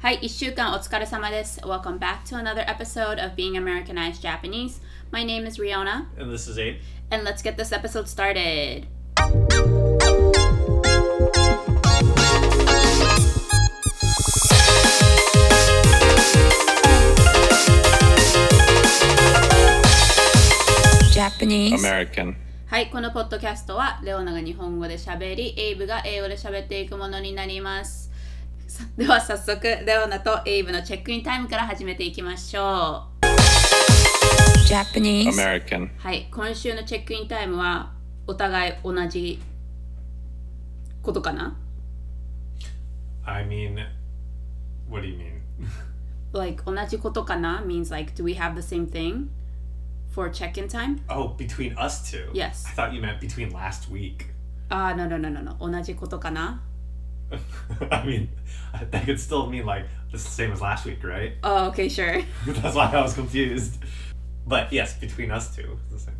はい、1週間お疲れ様です。Welcome back to another episode of Being Americanized Japanese. My name is Riona, And this is Abe. and let's get this episode started. Japanese. American. はい、このポッドキャストはレオナが日本語で喋り、エイブが英語で喋っていくものになります。さでは早速、レオナとエイブのチェックインタイムから始めていきましょう。Japanese. American. はい、今週のチェックインタイムはお互い同じことかな I mean, what do you mean? like 同じことかな means like do we have the same thing for check-in time? Oh, between us two? Yes. I thought you meant between last week. ああ、no no no no no 同じことかな I mean, that could still mean like the same as last week, right? Oh, okay, sure. That's why I was confused. But yes, between us two. it's the same.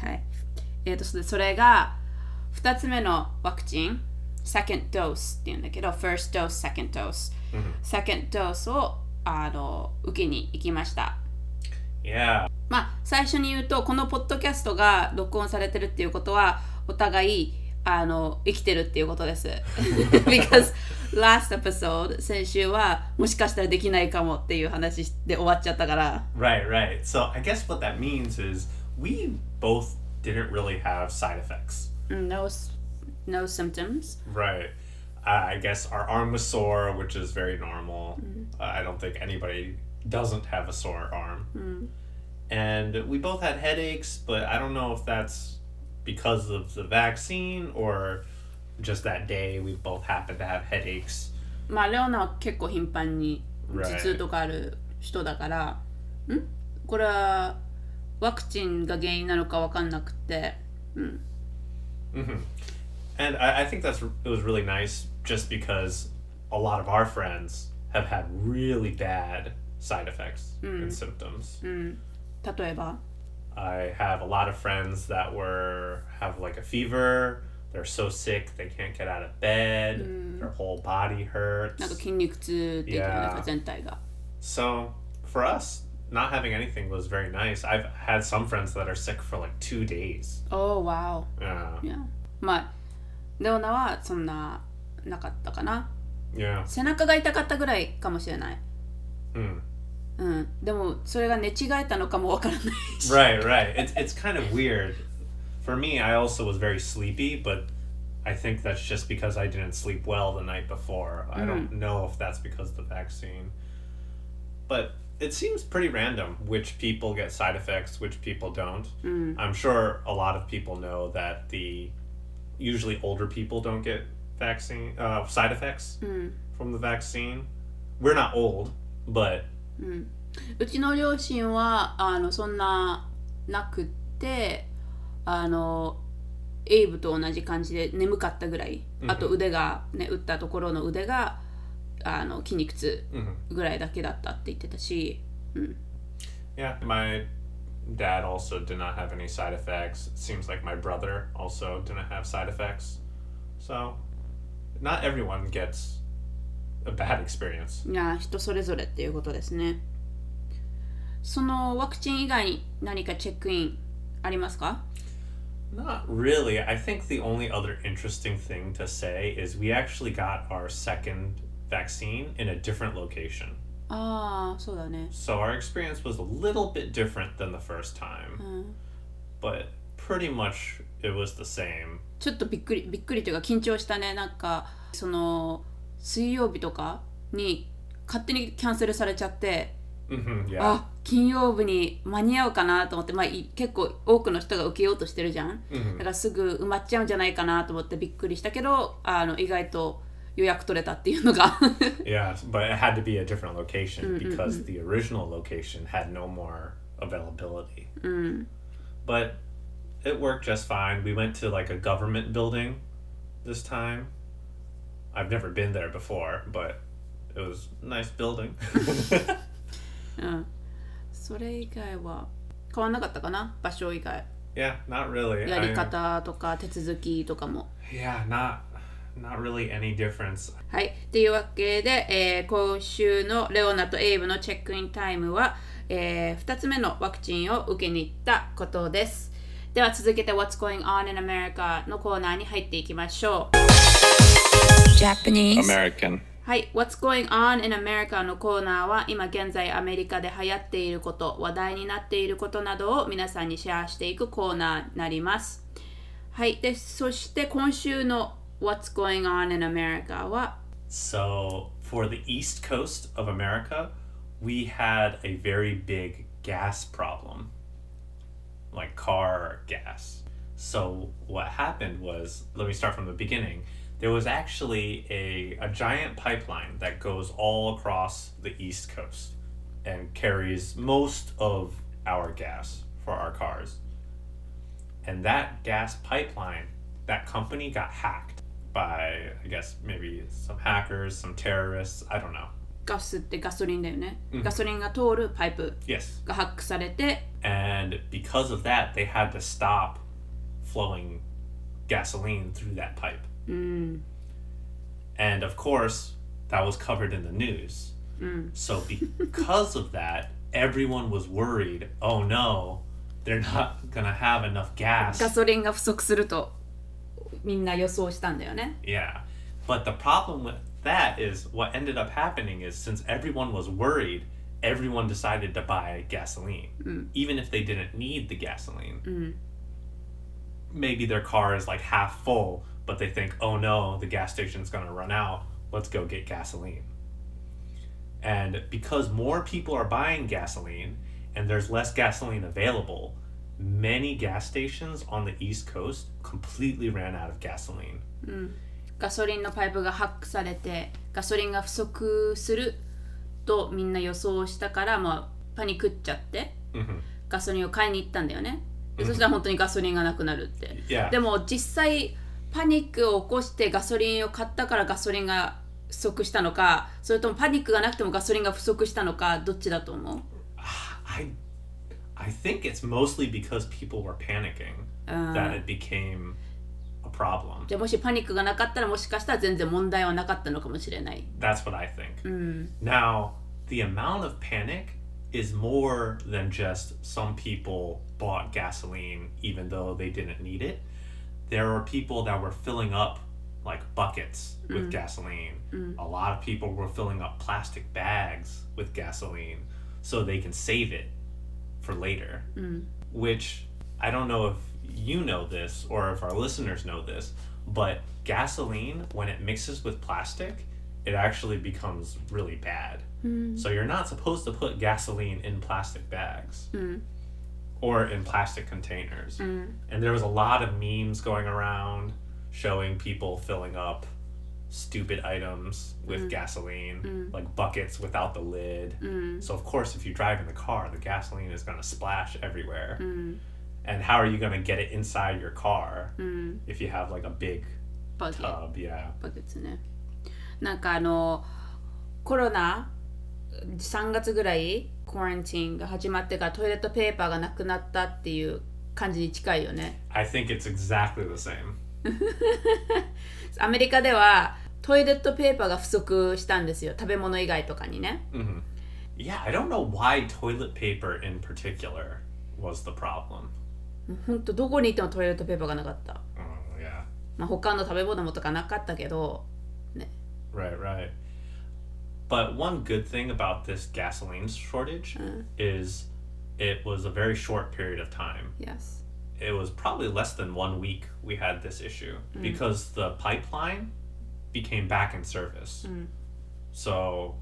はい。えっ、と、それそれが2つ目のワクチン second dose っていうんだけど first dose, second dose、second dose をあの受けに行きました。Yeah. まあ最初に言うとこのポッドキャストが録音されてるっていうことはお互いあの生きてるっていうことです。Because last episode 先週はもしかしたらできないかもっていう話で終わっちゃったから。 Right, right. So I guess what that means is we both didn't really have side effects. No, s- no symptoms. Right. Uh, I guess our arm was sore, which is very normal. Uh, I don't think anybody doesn't have a sore arm. And we both had headaches, but I don't know if that's because of the vaccine or just that day we both happened to have headaches. まあレオナは結構頻繁に Right. 頭痛とかある人だから、んこれはワクチンが原因なのかわかんなくて、うん、 And I, I think that's it was really nice just because a lot of our friends have had really bad side effects and symptoms. 例えば I have a lot of friends that were have like a fever. They're so sick they can't get out of bed. Their whole body なんか hurts. 筋肉痛っていうか Yeah. なんか全体が。 So for us, not having anything was very nice. I've had some friends that are sick for like two days. Oh, wow. Yeah, いやまあレオナはそんななかったかな。 yeah. 背中が痛かったぐらいかもしれない。 Mm. うん、でもそれが寝違えたのかもわからないし。 Right, right. It's it's kind of weird. For me, I also was very sleepy, but I think that's just because I didn't sleep well the night before. I don't know if that's because of the vaccine. But it seems pretty random which people get side effects, which people don't. I'm sure a lot of people know that the usually older people don't get vaccine uh, side effects from the vaccine. We're not old, but うちの両親はあのそんななくってあのエイブと同じ感じで眠かったぐらい、あと腕がね打ったところの腕があの筋肉痛ぐらいだけだったって言ってたし、Yeah, my dad also did not have any side effects. It seems like my brother also didn't have side effects. So, not everyone gets a bad experience. いや人それぞれっていうことですねそのワクチン以外に何かチェックインありますか Not really. I think the only other interesting thing to say is we actually got our second vaccine in a different location. ああそうだね So, our experience was a little bit different than the first time. But pretty much it was the same. ちょっとびっくりびっくりというか緊張したねなんかその 水曜日とかに勝手にキャンセルされちゃって、hmm yeah. あ金曜日に間に合うかなと思って、まあ、い結構多くの人が受けようとしてるじゃん、だからすぐ埋まっちゃうんじゃないかなと思ってびっくりしたけどあの意外と予約取れたっていうのが Yeah, but it had to be a different location because the original location had no more availability. But it worked just fine. We went to like a government building this time. I've never been there before, but it was nice building. うんそれ以外は変わんなかったかな場所以外 yeah, not really. やり I- 方とか手続きとかも yeah, not not really any difference. はい。というわけで、えー今週のレオナとエイブのチェックインタイムは、え2つ目のワクチンを受けに行ったことです。では続けて What's Going On in America のコーナーに入っていきましょう。Japanese. American. はい。What's Going On in America のコーナーは今現在アメリカで流行っていること、話題になっていることなどを皆さんにシェアしていくコーナーになります。はい。で、そして今週の What's Going On in America は So, for the East Coast of America, we had a very big gas problem, like car gas. So, what happened was, let me start from the beginning. There was actually a, a giant pipeline that goes all across the East Coast and carries most of our gas for our cars. And that gas pipeline, that company got hacked by, I guess, maybe some hackers, some terrorists. I don't know. ガスってガソリンだよね。ガソリンが通るパイプ Yes. がハックされて、And because of that, they had to stop flowing gasoline through that pipe. And of course, that was covered in the news. So, because of that, everyone was worried oh no, they're not going to have enough gas. ガソリンが不足するとみんな予想したんだよね。Yeah. But the problem with that is what ended up happening is since everyone was worried, everyone decided to buy gasoline, mm. even if they didn't need the gasoline. Mm. Maybe their car is like half full, but they think, oh no, the gas station's going to run out. Let's go get gasoline. And because more people are buying gasoline and there's less gasoline available, many gas stations on the East Coast completely ran out of gasoline. Mm. ガソリンのパイプがハックされてガソリンが不足するとみんな予想したから、まあ、パニックっちゃって、ガソリンを買いに行ったんだよね。でそしたら本当にガソリンがなくなるって。Yeah. でも実際パニックを起こしてガソリンを買ったからガソリンが不足したのかそれともパニックがなくてもガソリンが不足したのかどっちだと思う？I I think it's mostly because people were panicking that it became problem. じゃあもしパニックがなかったらもしかしたら全然問題はなかったのかもしれない。 That's what I think. Now, the amount of panic is more than just some people bought gasoline even though they didn't need it. There were people that were filling up like buckets with gasoline. A lot of people were filling up plastic bags with gasoline so they can save it for later. Which I don't know if you know this or if our listeners know this, but gasoline, when it mixes with plastic, it actually becomes really bad. Hmm. So you're not supposed to put gasoline in plastic bags hmm. or in plastic containers. Hmm. And there was a lot of memes going around showing people filling up stupid items with gasoline, like buckets without the lid. So of course, if you drive in the car, the gasoline is going to splash everywhere And how are you going to get it inside your car if you have like a big バケ tub? Yeah. バケツね。なんかあのコロナ3月ぐらいコランティンが始まってからトイレットペーパーがなくなったっていう感じに近いよね。 I think it's exactly the same. アメリカではトイレットペーパーが不足したんですよ。食べ物以外とかにね。 Yeah, I don't know why toilet paper in particular was the problem. ほんとどこに行ってもトイレットペーパーがなかった。 Oh, yeah. まあ、他の食べ物もとかなかったけど、ね。 Right, right. But one good thing about this gasoline shortage is it was a very short period of time. Yes. It was probably less than one week we had this issue because the pipeline became back in service. So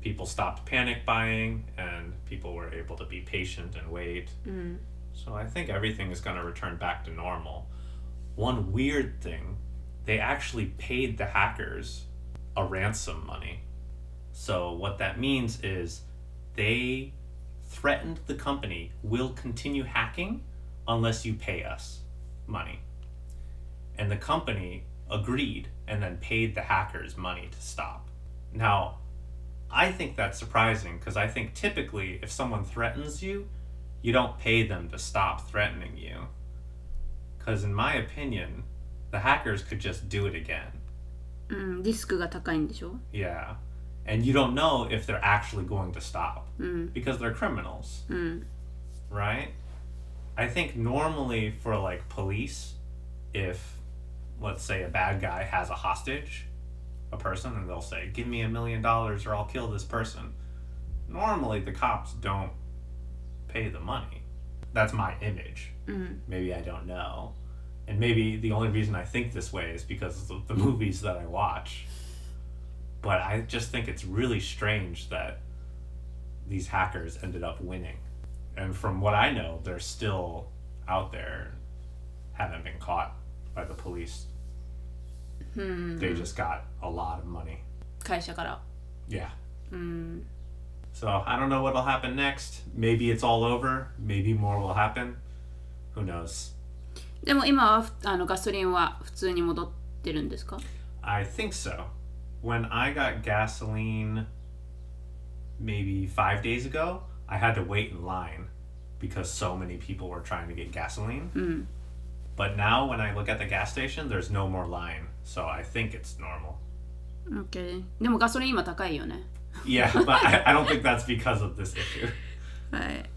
people stopped panic buying and people were able to be patient and wait. So I think everything is going to return back to normal. One weird thing, they actually paid the hackers a ransom money. So what that means is they threatened the company will continue hacking unless you pay us money. And the company agreed and then paid the hackers money to stop. Now, I think that's surprising because I think typically if someone threatens you, you don't pay them to stop threatening you. Because, in my opinion, the hackers could just do it again. うん、リスクが高いんでしょ Yeah. And you don't know if they're actually going to stop うん、 because they're criminals, うん、 right? I think normally for like police, if let's say a bad guy has a hostage, a person, and they'll say, Give me a million dollars or I'll kill this person. Normally the cops don't pay the money. That's my image. うん、 Maybe I don't know. And maybe the only reason I think this way is because of the movies that I watch. But I just think it's really strange that these hackers ended up winning. And from what I know, they're still out there, haven't been caught by the police. They just got a lot of money. 会社から。 Yeah. うん、 So I don't know what'll happen next. Maybe it's all over. Maybe more will happen. Who knows? でも今はふあのガソリンは普通に戻ってるんですか I think so. When I got gasoline maybe five days ago, I had to wait in line because so many people were trying to get gasoline. うん。 But now when I look at the gas station, there's no more line. So I think it's normal. OK。でもガソリン今高いよね。 Yeah, but I, I don't think that's because of this issue. はい。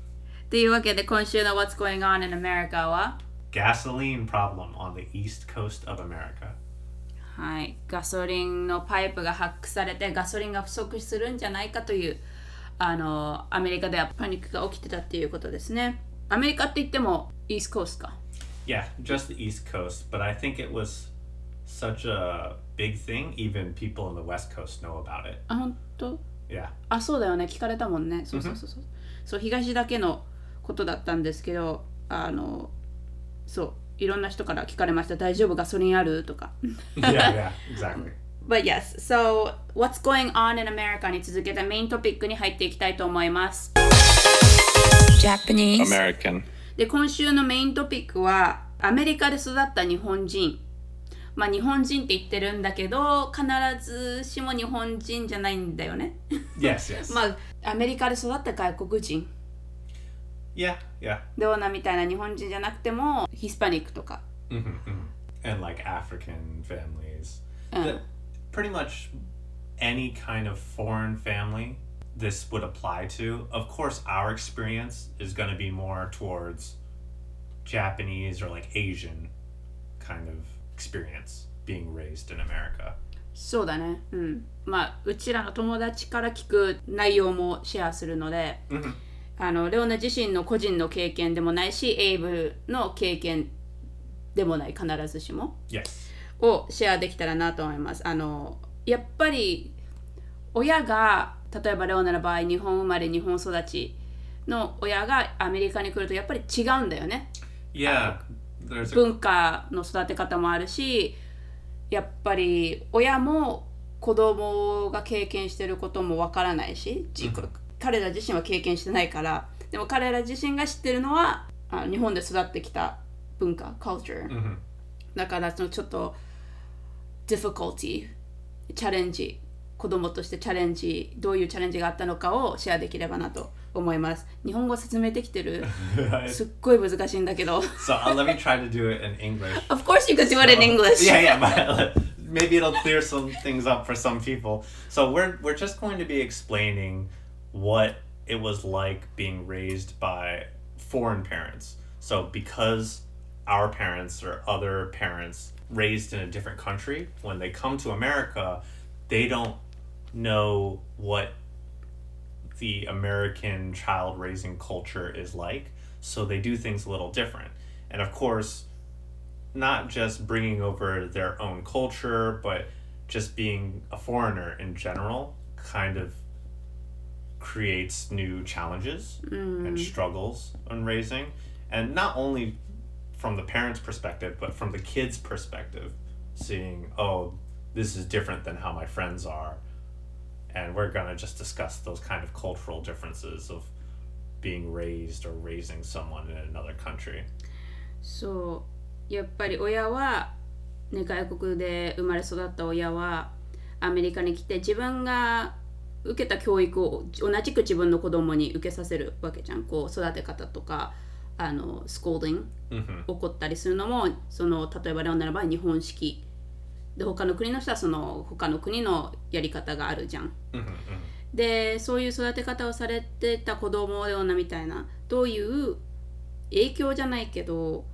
というわけで今週の What's Going On in America は Gasoline problem on the east coast of America. はい、ガソリンのパイプがハックされてガソリンが不足するんじゃないかというあのアメリカではパニックが起きてたっていうことですね。アメリカって言ってもイースコースか。 Yeah, just the east coast. But I think it was such a big thing, even people in the west coast know about it. あ、本当 Yeah. あ、そうだよね。聞かれたもんね。そうそうそうそう。そう、東だけのことだったんですけど、あの、そう、いろんな人から聞かれました。大丈夫？ガソリンある？とか。Yeah, yeah, exactly. But yes, so what's going on in America に続けたメイントピックに入っていきたいと思います。Japanese. American. で今週のメイントピックはアメリカで育った日本人まあ日本人って言ってるんだけど必ずしも日本人じゃないんだよね Yes, yes. まあアメリカで育った外国人 Yeah, yeah. ドーナみたいな日本人じゃなくてもヒスパニックとか hmm And like African families. Uh. The- pretty much any kind of foreign family this would apply to. Of course, our experience is going to be more towards Japanese or like Asian kind of experience being raised in America. そうだねうんまあうちらの友達から聞く内容もシェアするので Mhm. あのレオナ自身の個人の経験でもないしエイブの経験でもない必ずしも Yes. をシェアできたらなと思います。あのやっぱり親が例えばレオナの場合日本生まれ日本育ちの親がアメリカに来るとやっぱり違うんだよね。Yeah. 文化の育て方もあるしやっぱり親も子供が経験してることもわからないし、じ彼ら自身は経験してないからでも彼ら自身が知ってるのはあ日本で育ってきた文化 culture、Mhm. だからそのちょっと difficulty チャレンジ子供としてチャレンジどういうチャレンジがあったのかをシェアできればなと思います日本語説明できてるすっごい難しいんだけど so uh, let me try to do it in English. Of course you could do it in English yeah, yeah, but maybe it'll clear some things up for some people. So we're we're just going to be explaining what it was like being raised by foreign parents. So because our parents or other parents raised in a different country, when they come to America, they don't know what the American child raising culture is like. So they do things a little different. And of course, not just bringing over their own culture, but just being a foreigner in general kind of creates new challenges and mm. struggles on raising. And not only from the parents' perspective, but from the kids' perspective, seeing, oh, this is different than how my friends are. And we're going to just discuss those kind of cultural differences of being raised or raising someone in another country. そうやっぱり親は、ね、外国で生まれ育った親はアメリカに来て自分が受けた教育を同じく自分の子供に受けさせるわけじゃんこう育て方とかあのスコーディング hmm 起こったりするのもその例えばレオナの場合日本式で他の国の人はその他の国のやり方があるじゃん。Mhm, mhm. でそういう育て方をされてた子供ようなみたいなどういう影響じゃないけど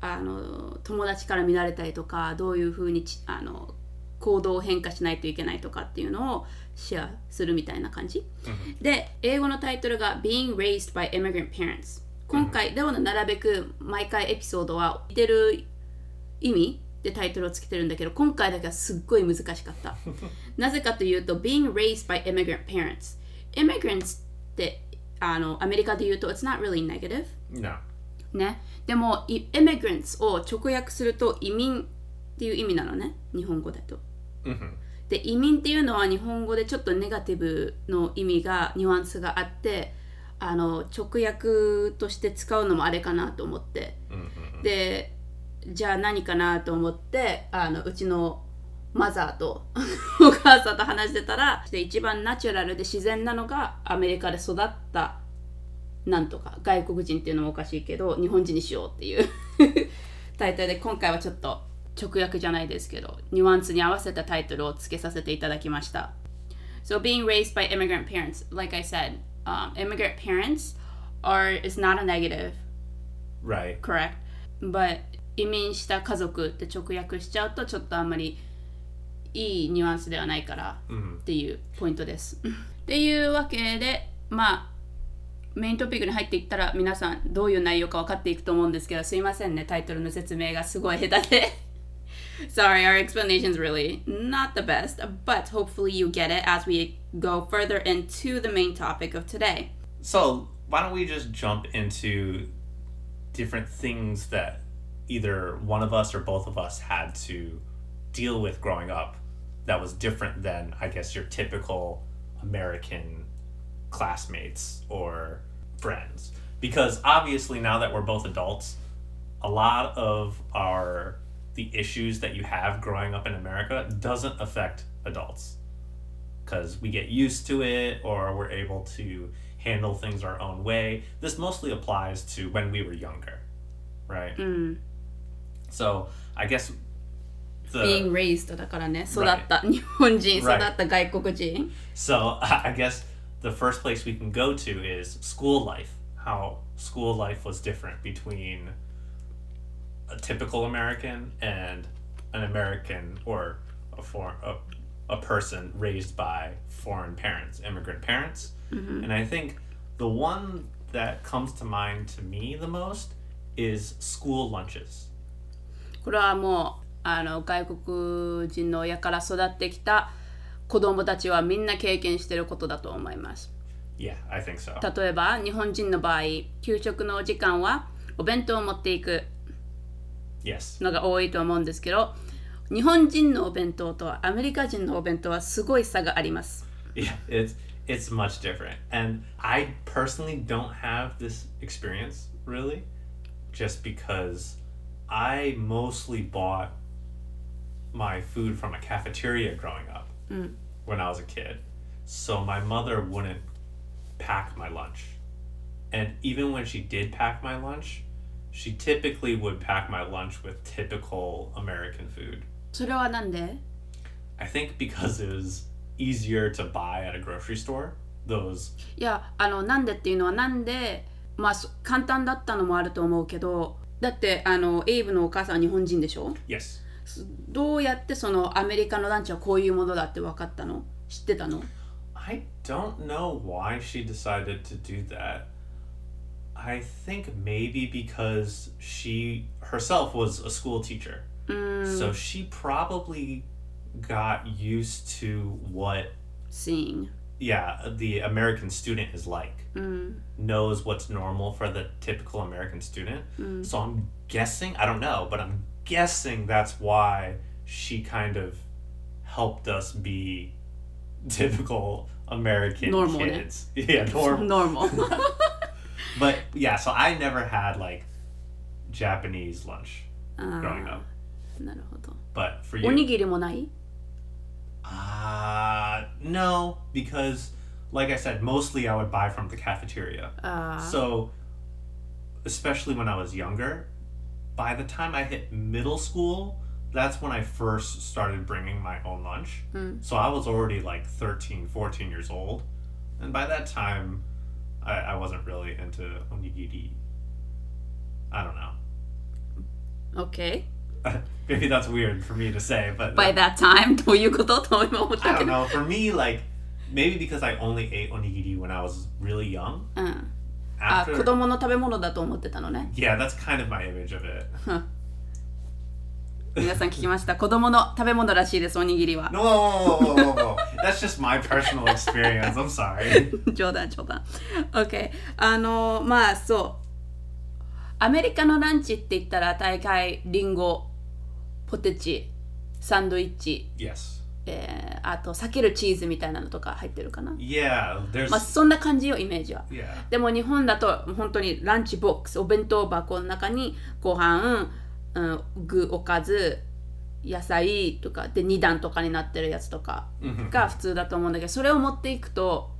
あの友達から見られたりとかどういうふうにちあの行動を変化しないといけないとかっていうのをシェアするみたいな感じ、で英語のタイトルが Being Raised by Immigrant Parents 今回、でもなるべく毎回エピソードは似てる意味でタイトルをつけてるんだけど今回だけはすっごい難しかった。なぜかというと Being raised by immigrant parents immigrants ってあのアメリカで言うと It's not really negative No. ね。でもい immigrants を直訳すると移民っていう意味なのね。日本語だと。Mhm. で移民っていうのは日本語でちょっとネガティブの意味がニュアンスがあってあの直訳として使うのもあれかなと思って、でじゃあ何かなと思ってあのうちのマザーと お母さんと話してたらで一番ナチュラルで自然なのがアメリカで育ったなんとか外国人っていうのもおかしいけど日本人にしようっていうタイトルで今回はちょっと直訳じゃないですけどニュアンスに合わせたタイトルをつけさせていただきました。So being raised by immigrant parents like I said、um, immigrant parents are is not a negative. Right. correct? But 移民した家族って直訳しちゃうとちょっとあんまりいいニュアンスではないからっていうポイントです。っていうわけでまあメイントピックに入っていったら皆さんどういう内容か分かっていくと思うんですけどすいませんねタイトルの説明がすごい下手で Sorry, our explanation's really not the best, but hopefully you get it as we go further into the main topic of today. So why don't we just jump into different things that either one of us or both of us had to deal with growing up that was different than I guess your typical American classmates or friends. Because obviously now that we're both adults, a lot of our the issues that you have growing up in America doesn't affect adults because we get used to it or we're able to handle things our own way. This mostly applies to when we were younger, right? Mm. So I guess the being raised だからね育った日本人育 Right. った外国人 so I guess the first place we can go to is school life. How school life was different between a typical American and an American or a for a, a person raised by foreign parents, immigrant parents. And I think the one that comes to mind to me the most is school lunches. これはもうあの外国人の親から育ってきた子供たちはみんな経験してることだと思います Yeah, I think so. 例えば日本人の場合給食のお時間はお弁当を持っていく.のが多いと思うんですけど日本人のお弁当とアメリカ人のお弁当はすごい差があります Yeah, it's it's much different. And I personally don't have this experience really just because I mostly bought my food from a cafeteria growing up when I was a kid. So my mother wouldn't pack my lunch. And even when she did pack my lunch, she typically would pack my lunch with typical American food. それはなんで I think because it was easier to buy at a grocery store. Those いやあのなんでっていうのはなんでまあそ簡単だったのもあると思うけど だってあのエイブのお母さんは日本人でしょ yes. どうやってそのアメリカのランチはこういうものだって分かったの知ってたの I don't know why she decided to do that. I think maybe because she herself was a school teacher. So she probably got used to what Seeing yeah, the American student is like. Knows what's normal for the typical American student. So I'm guessing, I don't know, but I'm guessing that's why she kind of helped us be typical American Normal, ne? kids. Yeah, normal. normal But yeah, so I never had like Japanese lunch growing up. なるほど But for おに you, ぎりもない uh, no, because like I said, mostly I would buy from the cafeteria. あー So, especially when I was younger, by the time I hit middle school, that's when I first started bringing my own lunch. So I was already like 13, 14 years old. And by that time, I, I wasn't really into onigiri. I don't know. OK Maybe that's weird for me to say, but by that time どういうことと今思っ I た don't けど know. For me, like, maybe because I only ate onigiri when I was really young. うんあ After, 子供の食べ物だと思ってたのね yeah, that's kind of my image of it. 皆さん聞きました子供の食べ物らしいですおにぎりは No, whoa, whoa, whoa, whoa. That's just my personal experience. I'm sorry. 冗談冗談 OK あのまあそうアメリカのランチって言ったら大概リンゴポテチサンドイッチ、Yes. えーあと避けるチーズみたいなのとか入ってるかな Yeah, there's. まあそんな感じよイメージは Yeah. でも日本だと本当にランチボックスお弁当箱の中にご飯、うん、具おかず野菜とかで2段とかになってるやつとかが普通だと思うんだけどそれを持っていくと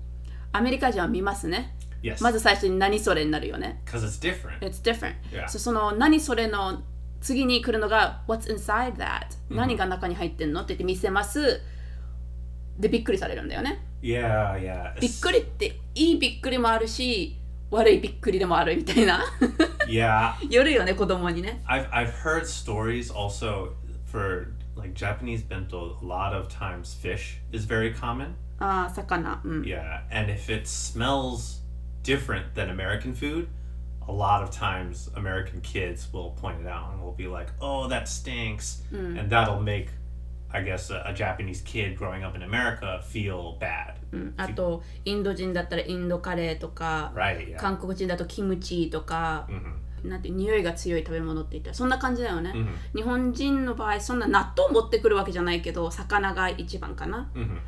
アメリカ人は見ますね Yes. まず最初に何それになるよね Because it's different. It's different、Yeah. そその何それの次に来るのが What's inside that、何が中に入ってんのって言って見せますでびっくりされるんだよね Yeah, yeah. びっくりっていいびっくりもあるし悪いびっくりでもあるみたいな Yeah, よるよね子供にね I've I've heard stories also for like Japanese bento. A lot of times, fish is very common. ああ魚うん Yeah, and if it smells different than American food, a lot of times American kids will point it out and will be like, "Oh, that stinks," and that'll make, I guess, a, a Japanese kid growing up in America feel bad. うんあとインド人だったらインドカレーとか Right? Yeah. 韓国人だとキムチとか、Mhm. なんて匂いが強い食べ物って言ったらそんな感じだよね、Mhm. 日本人の場合そんな納豆持ってくるわけじゃないけど魚が一番かな Mhm. Mhm.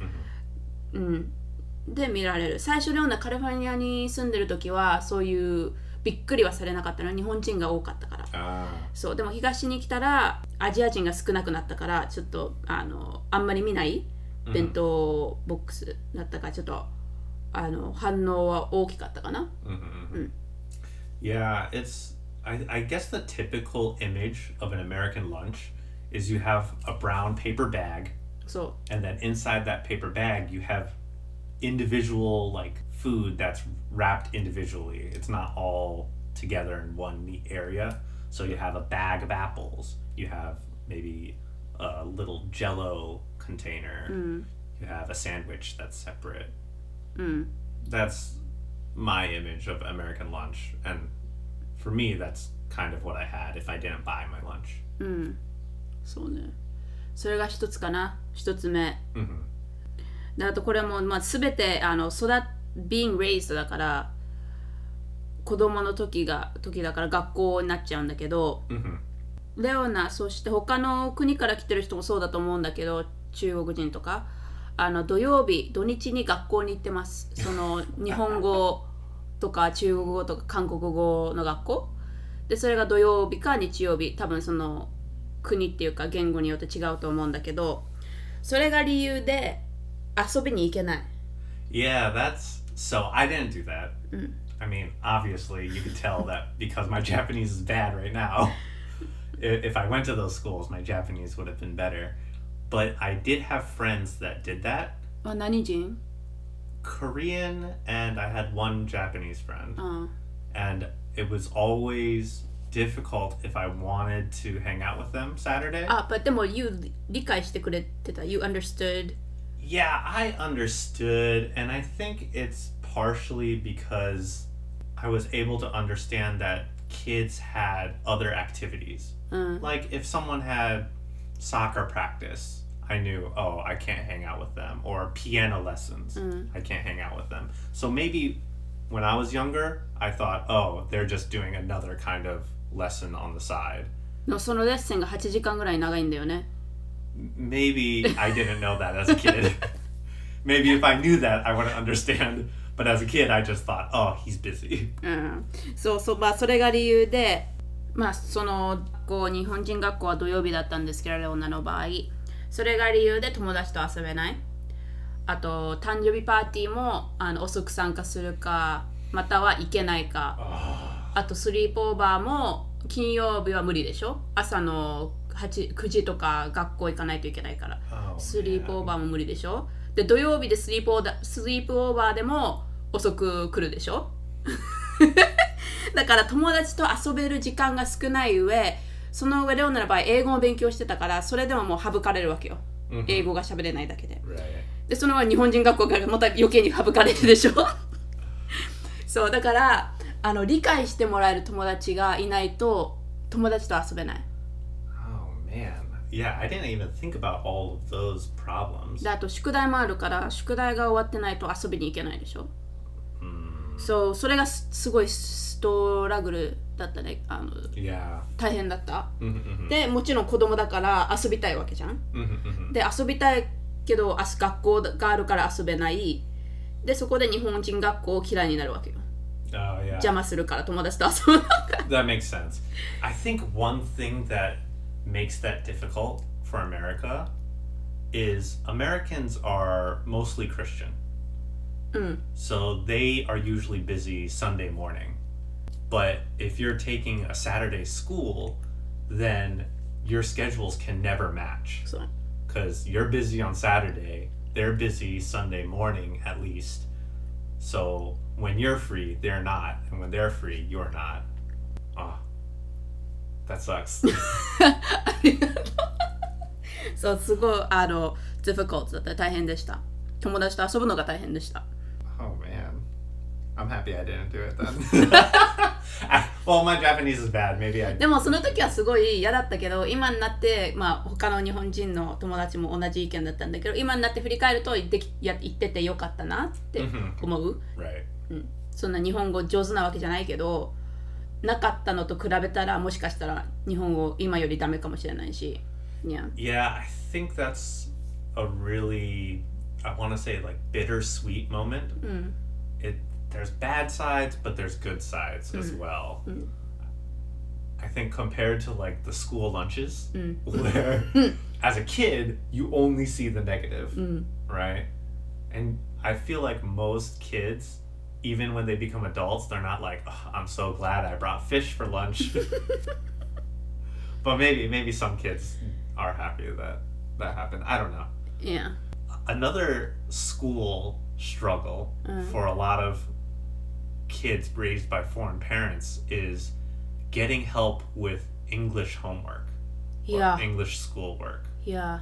うんで見られる最初レオナカリフォルニアに住んでる時はそういうびっくりはされなかったの日本人が多かったから Ah. そうでも東に来たらアジア人が少なくなったからちょっとあのあんまり見ない弁当ボックスだったからちょっとあの反応は大きかったかな Mhm, mhm. Yeah, it's. I, I guess the typical image of an American lunch is you have a brown paper bag, そ and then inside that paper bag you have individual like food that's wrapped individually. It's not all together in one neat area. So you have a bag of apples. You have maybe a little Jello container. You have a sandwich that's separate. ううん that's my image of American lunch. And for me, that's kind of what I had if I didn't buy my lunch. うんそうねそれが一つかな一つ目 hmm であとこれも、まあ、全てあの育 being raised だから子供の時が時だから学校になっちゃうんだけど hmm レオナそして他の国から来てる人もそうだと思うんだけど中国人とか。あの土曜日土日に学校に行ってます。その 日本語とか中国語とか韓国語の学校。でそれが土曜日か日曜日。多分その国っていうか言語によって違うと思うんだけどそれが理由で遊びに行けない。Yeah, that's so. I didn't do that. I mean, obviously, you could tell that because my Japanese is bad right now. I- if I went to those schools, my Japanese would have been better. But I did have friends that did that. あ何人 Korean, and I had one Japanese friend. あ and it was always difficult if I wanted to hang out with them Saturday. あ、but でも you 理解してくれてた You understood Yeah, I understood, and I think it's partially because I was able to understand that kids had other activities. Like if someone had soccer practice, I knew, oh, I can't hang out with them, or piano lessons, I can't hang out with them. So maybe when I was younger, I thought, oh, they're just doing another kind of lesson on the side. のそのレッスンが8時間ぐらい長いんだよね Maybe I didn't know that as a kid. maybe if I knew that, I wouldn't understand. But as a kid, I just thought, oh, he's busy. うん、そうそうまあそれが理由でまあその学校日本人学校は土曜日だったんですけどレオナの場合それが理由で友達と遊べないあと誕生日パーティーもあの遅く参加するかまたは行けないかあとスリープオーバーも金曜日は無理でしょ？朝の8 9時とか学校行かないといけないから。Oh, スリープオー.バーも無理でしょ？で土曜日でスリープオーダスリープオーバーでも遅く来るでしょ？だから友達と遊べる時間が少ない上その上レオナの場合英語を勉強してたからそれでももう省かれるわけよ、英語が喋れないだけで.でその上日本人学校からまた余計に省かれるでしょ？そうだからあの理解してもらえる友達がいないと友達と遊べない。Oh man. Yeah, I didn't even think about all of those problems. であと宿題もあるから宿題が終わってないと遊びに行けないでしょ？Mm, そうそれがすすごいストラグルだったねあの yeah. 大変だった、Mm-hmm, でもちろん子供だから遊びたいわけじゃん？Mm-hmm, で遊びたいけどあ学校があるから遊べないでそこで日本人学校を嫌いになるわけよ Oh yeah. 邪魔するから友達と遊ぶ That makes sense. I think one thing that makes that difficult for America is Americans are mostly Christian. Mm. So they are usually busy Sunday morning. But if you're taking a Saturday school, then your schedules can never match because you're busy on Saturday, they're busy Sunday morning at least. So when you're free, they're not, and when they're free, you're not. Oh, that sucks. ありがとうそうすごいあの difficult だった大変でした友達と遊ぶのが大変でした oh man, I'm happy I didn't do it then. Well, my Japanese is bad. Maybe I. でもその時はすごい嫌だったけど今になってまあ他の日本人の友達も同じ意見だったんだけど今になって振り返るとできや言っててよかったなって思う、Right. そんな日本語上手なわけじゃないけどなかったのと比べたらもしかしたら日本語今よりダメかもしれないしいや Yeah, I think that's a really, I want to say like bittersweet moment. It there's bad sides, but there's good sides as well. I think compared to like the school lunches, where as a kid you only see the negative, right? And I feel like most kids, even when they become adults, they're not like, oh, I'm so glad I brought fish for lunch. but maybe maybe some kids are happy that that happened. I don't know. Yeah. Another school struggle uh-huh. for a lot of kids raised by foreign parents is getting help with English homework. Yeah. English schoolwork. Yeah.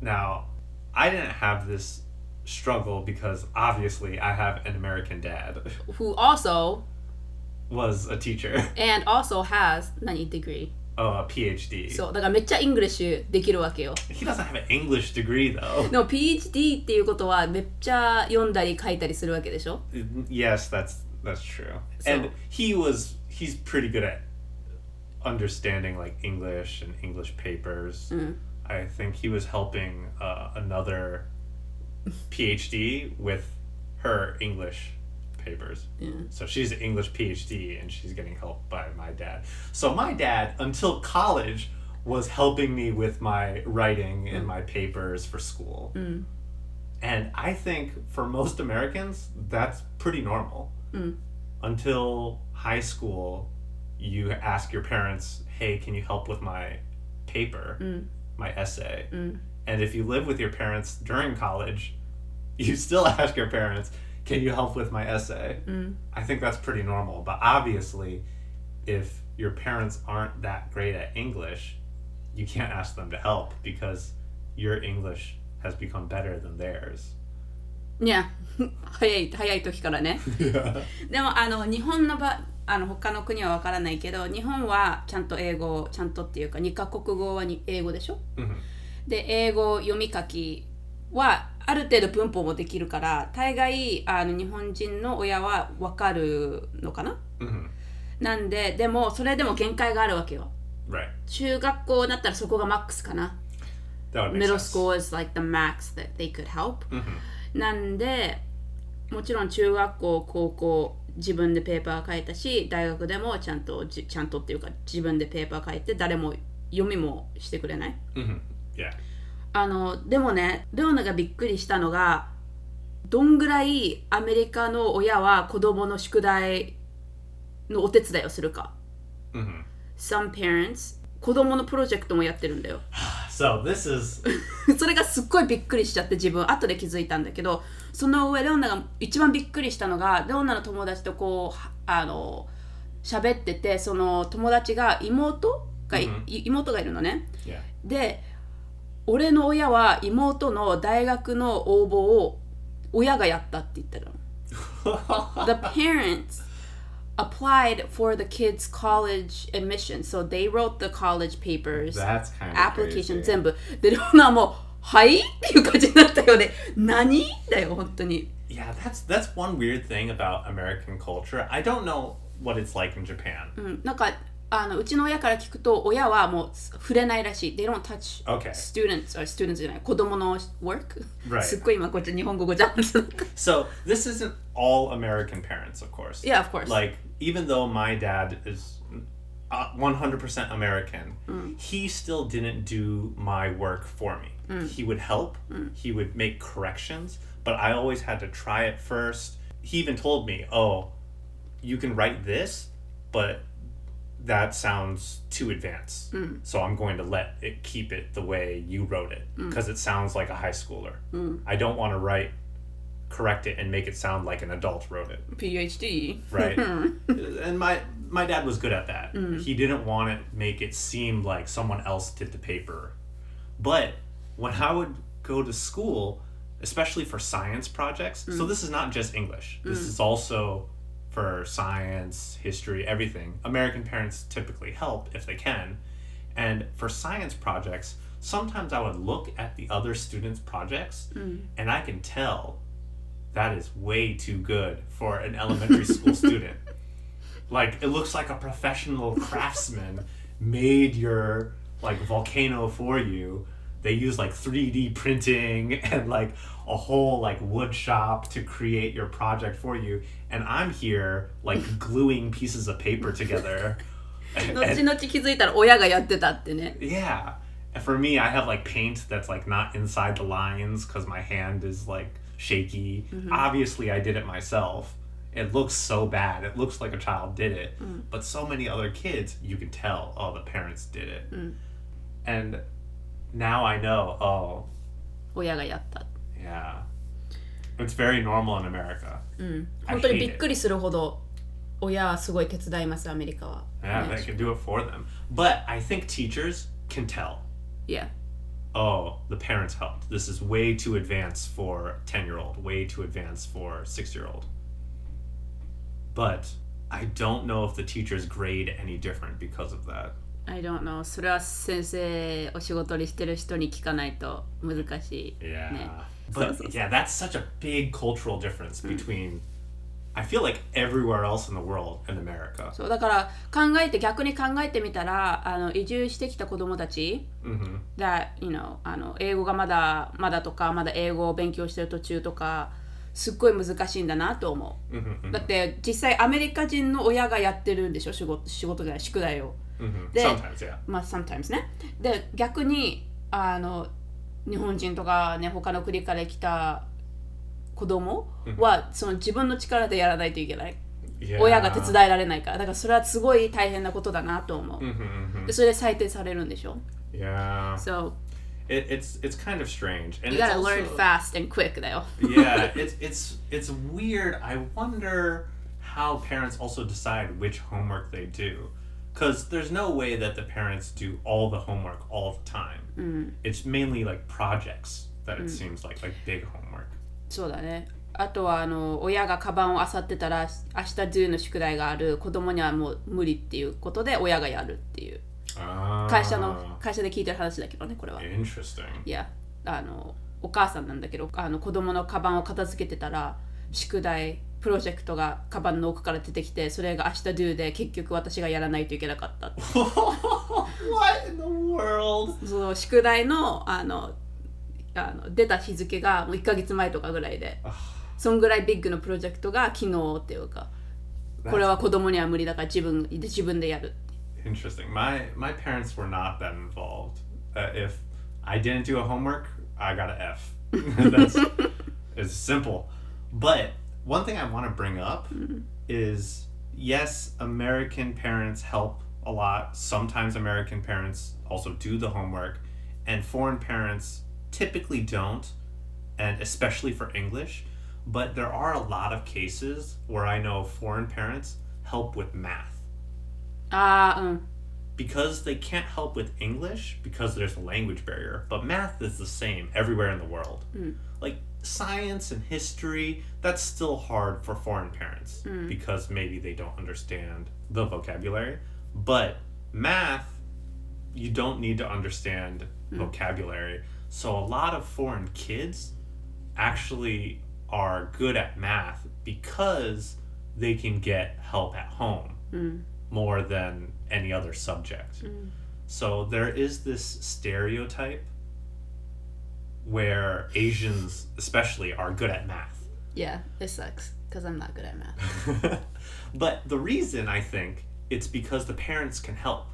Now, I didn't have this struggle because obviously I have an American dad who also was a teacher. and also has 何 degree Oh, a PhD. そうだからめっちゃイングリッシュできるわけよ he doesn't have an English degree though. でも PhD っていうことはめっちゃ読んだり書いたりするわけでしょ Yes, that's that's true. So- and he was he's pretty good at understanding like English and English papers. I think he was helping uh, another PhD with her English papers. So she's an English PhD and she's getting help by my dad. So my dad until college was helping me with my writing and mm. my papers for school. Mm. And I think for most Americans, that's pretty normal. Mm. Until high school, you ask your parents, hey, can you help with my paper, my essay? And if you live with your parents during college, you still ask your parents, can you help with my essay? I think that's pretty normal. But obviously, if your parents aren't that great at English, you can't ask them to help because your English has become better than theirs. いや早い早い時からねでもあの日本の場あの他の国はわからないけど日本はちゃんと英語ちゃんとっていうか2カ国語はに英語でしょ、 で英語読み書きはある程度文法もできるから大概あの日本人の親はわかるのかな、なんででもそれでも限界があるわけよ。Right. 中学校だったらそこがマックスかな middle school is like the max that they could help、なんでもちろん中学校高校自分でペーパー書いたし大学でもちゃんとじちゃんとっていうか自分でペーパー書いて誰も読みもしてくれない.あのでもねレオナがびっくりしたのがどんぐらいアメリカの親は子供の宿題のお手伝いをするか。Some parents 子供のプロジェクトもやってるんだよ。So this is それがすっごいびっくりしちゃって自分後で気づいたんだけどその上レオナが一番びっくりしたのがレオナの友達とこうはあの喋っててその友達が妹がい、い妹がいるのね。Yeah. で俺の親は妹の大学の応募を親がやったって言ってたの The parents applied for the kids college admission so they wrote the college papers That's kind of application crazy. 全部でレオナはもうはいっていう感じになったよね何だよ本当に Yeah, that's that's one weird thing about American culture. I don't know what it's like in Japan. うんなんかあのうちの親から聞くと親はもう触れないらしい They don't touch Okay. students or students じゃない子供の work、 Right. すっごい今こっち日本語ごちゃ混ぜだ So this isn't all American parents, of course. Yeah, of course. Like even though my dad is uh, 100% American, he still didn't do my work for me. He would help, he would make corrections, but I always had to try it first. He even told me, "Oh, you can write this, but that sounds too advanced. Mm. So I'm going to let it keep it the way you wrote it mm. because it sounds like a high schooler. Mm. I don't want to write correct it and make it sound like an adult wrote it, PhD right? Uh, and my my dad was good at that. He didn't want to make it seem like someone else did the paper. But when I would go to school, especially for science projects, so this is not just English. This is also for science, history, everything. American parents typically help if they can. And for science projects, sometimes I would look at the other students' projects mm. and I can tell that is way too good for an elementary school student. Like it looks like a professional craftsman made your like volcano for you. They use like 3D printing and like a whole like wood shop to create your project for you And I'm here like gluing pieces of paper together. And- 後々気づいたら親がやってたってね yeah. And for me, I have like paint that's like not inside the lines because my hand is like shaky. Obviously, I did it myself. It looks so bad. It looks like a child did it. But so many other kids, you can tell, oh, the parents did it. And now I know, oh, 親がやった yeah. It's very normal in America. I 本当に hate びっ it. くりするほど親はすごい手伝いますアメリカは Yeah, ね they can do it for them. But I think teachers can tell. Yeah oh, the parents helped. This is way too advanced for a 10 year old, way too advanced for a 6 year old. But I don't know if the teachers grade any different because of that. I don't know それは先生お仕事にしてる人に聞かないと難しい Yeah. ね But yeah, that's such a big cultural difference between, I feel like everywhere else in the world and America. そうだから考えて逆に考えてみたらあの移住してきた子供たち hmm that, you know, あの英語がまだまだとかまだ英語を勉強してる途中とかすっごい難しいんだなと思う hmm だって実際アメリカ人の親がやってるんでしょ仕事仕事じゃない宿題を hmm They- Sometimes, yeah. まあ sometimes ねで逆にあの日本人とかね他の国から来た子供はその自分の力でやらないといけない.親が手伝えられないからだからそれはすごい大変なことだなと思う、Mhm, mhm. でそれで採点されるんでしょ Yeah. So It, it's it's kind of strange. And you gotta also- learn fast and quick だよ yeah, it's it's it's weird. I wonder how parents also decide which homework they do. Cuz there's no way that the parents do all the homework all the time. It's mainly like projects that it seems like like big homework. そうだね。あとはあの親がカバンを漁ってたら明日 do の宿題がある。子供にはもう無理っていうことで親がやるっていう。Ah, 会社の会社で聞いてる話だけどねこれは。Interesting. いやあのお母さんなんだけどあの子供のカバンを片付けてたら宿題プロジェクトがカバンの奥から出てきてそれが明日 do で結局私がやらないといけなかったって what in the world? その宿題のあのあの出た日付がもう1ヶ月前とかぐらいでそんぐらいビッグのプロジェクトが昨日っていうかこれは子供には無理だから自分で自分でやる Interesting. My my parents were not that involved. Uh, if I didn't do a homework, I got an F. That's it's simple. But one thing I want to bring up mm-hmm. is yes, American parents help a lot. Sometimes American parents also do the homework, and foreign parents typically don't, and especially for English. But there are a lot of cases where I know foreign parents help with math. Uh. Um, because they can't help with English because there's a language barrier, but math is the same everywhere in the world. Hmm. Like science and history, that's still hard for foreign parents hmm. because maybe they don't understand the vocabulary. But math, you don't need to understand hmm. vocabulary. So a lot of foreign kids actually are good at math because they can get help at home more than any other subject. So there is this stereotype where Asians, especially, are good at math. Yeah, it sucks because I'm not good at math. but the reason I think it's because the parents can help.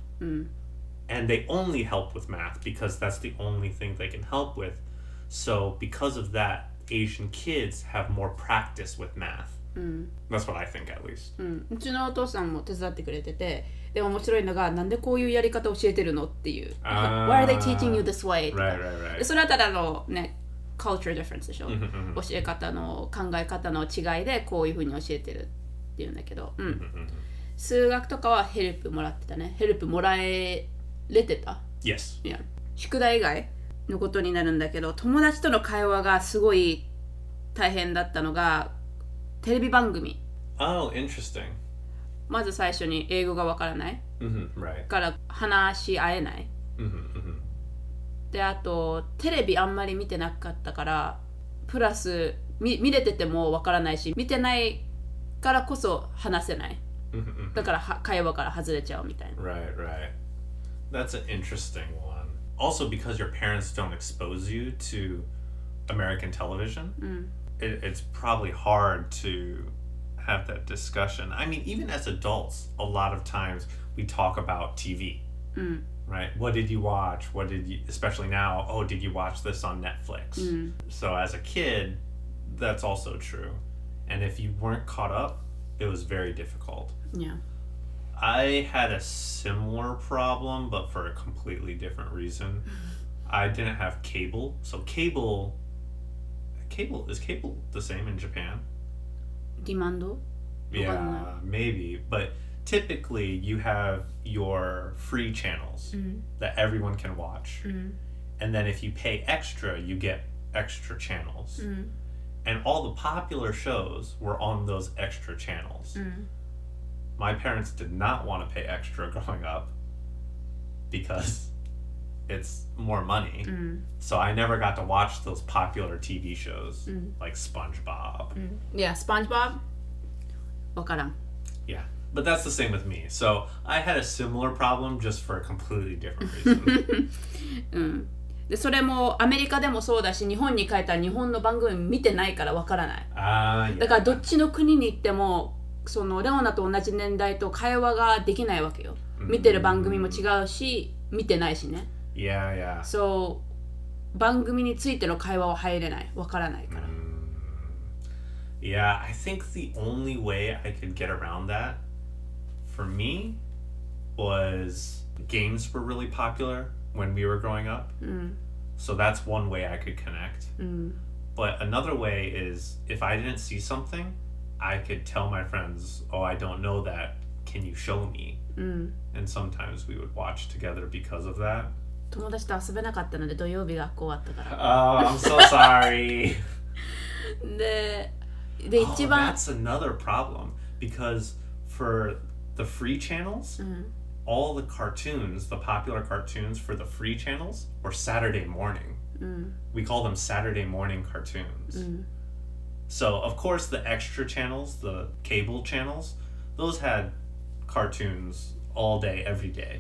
And they only help with math because that's the only thing they can help with. So, because of that, Asian kids have more practice with math. That's what I think, at least. うん、うちのお父さんも手伝ってくれてて でも面白いのがなんでこういうやり方教えてるのっていう。Why are they teaching you this way? とか.それはただのね culture difference でしょ、教え方の考え方の違いでこういうふうに教えてるっていうんだけど、うん、数学とかはヘルプもらってたね。ヘルプもらえれてた？Yes. いや宿題以外のことになるんだけど友達との会話がすごい大変だったのがテレビ番組。Oh, interesting. まず最初に英語がわからない hmm right. から話し合えない hmm hmm であとテレビあんまり見てなかったからプラス見見れててもわからないし見てないからこそ話せない hmm だからは会話から外れちゃうみたいな Right, right. That's an interesting one. Also, because your parents don't expose you to American television, it, it's probably hard to have that discussion. I mean, even as adults, a lot of times we talk about TV. Mm. Right? What did you watch? What did you, especially now, oh, did you watch this on Netflix? Mm. So, as a kid, that's also true. And if you weren't caught up, it was very difficult. Yeah. I had a similar problem, but for a completely different reason. I didn't have cable, so cable. Cable is cable the same in Japan? demando. Yeah, maybe. But typically, you have your free channels mm-hmm. that everyone can watch. Mm-hmm. And then if you pay extra, you get extra channels. Mm-hmm. And all the popular shows were on those extra channels. My parents did not want to pay extra growing up because it's more money. So I never got to watch those popular TV shows like SpongeBob. いやスパンジボブわからん Yeah. But that's the same with me. So I had a similar problem just for a completely different reason. でそれもアメリカでもそうだし日本に帰ったら日本の番組見てないからわからない Ah, だから yeah. どっちの国に行ってもそのレオナと同じ年代と会話ができないわけよ見てる番組も違うし見てないしね Yeah, yeah. そう番組についての会話は入れないわからないから、 Yeah, I think the only way I could get around that for me was games were really popular when we were growing up. So that's one way I could connect. But another way is if I didn't see something, I could tell my friends, "Oh, I don't know that. Can you show me?" And sometimes we would watch together because of that. 友達と遊べなかったので土曜日学校終わったから Oh, I'm so sorry. でで Oh, 一番 that's another problem because for the free channels, all the cartoons, the popular cartoons for the free channels, were Saturday morning. We call them Saturday morning cartoons. So, of course, the extra channels, the cable channels, those had cartoons all day, every day.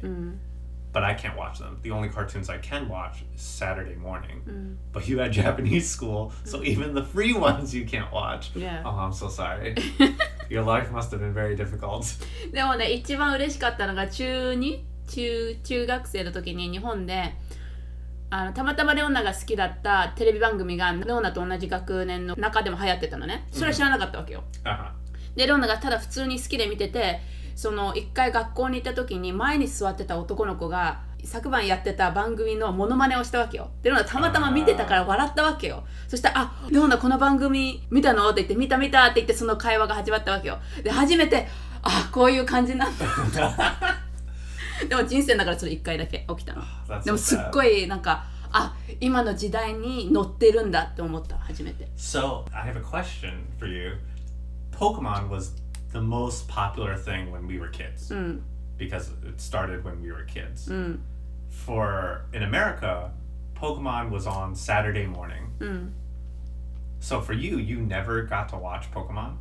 But I can't watch them. The only cartoons I can watch is Saturday morning. But you had Japanese school, so even the free ones you can't watch. Yeah. Oh, I'm so sorry. Your life must have been very difficult. でもね一番嬉しかったのが中2中中学生の時に日本であのたまたまレオナが好きだったテレビ番組がレオナと同じ学年の中でも流行ってたのねそれは知らなかったわけよ、Uh-huh. でレオナがただ普通に好きで見ててその一回学校に行った時に前に座ってた男の子が昨晩やってた番組のモノマネをしたわけよ。でローナたまたま見てたから笑ったわけよ。そしたら「あローナこの番組見たの?」って言って「見た見た」って言ってその会話が始まったわけよ。で初めて「あこういう感じなんだ」でも人生だからそれ一回だけ起きたの。でもすっ.ごいなんかあ今の時代に乗ってるんだって思った初めて。So I have a question for you. Pokemon was the most popular thing when we were kids mm. because it started when we were kids. Mm. For in America, Pokemon was on Saturday morning. Mm. So for you, you never got to watch Pokemon?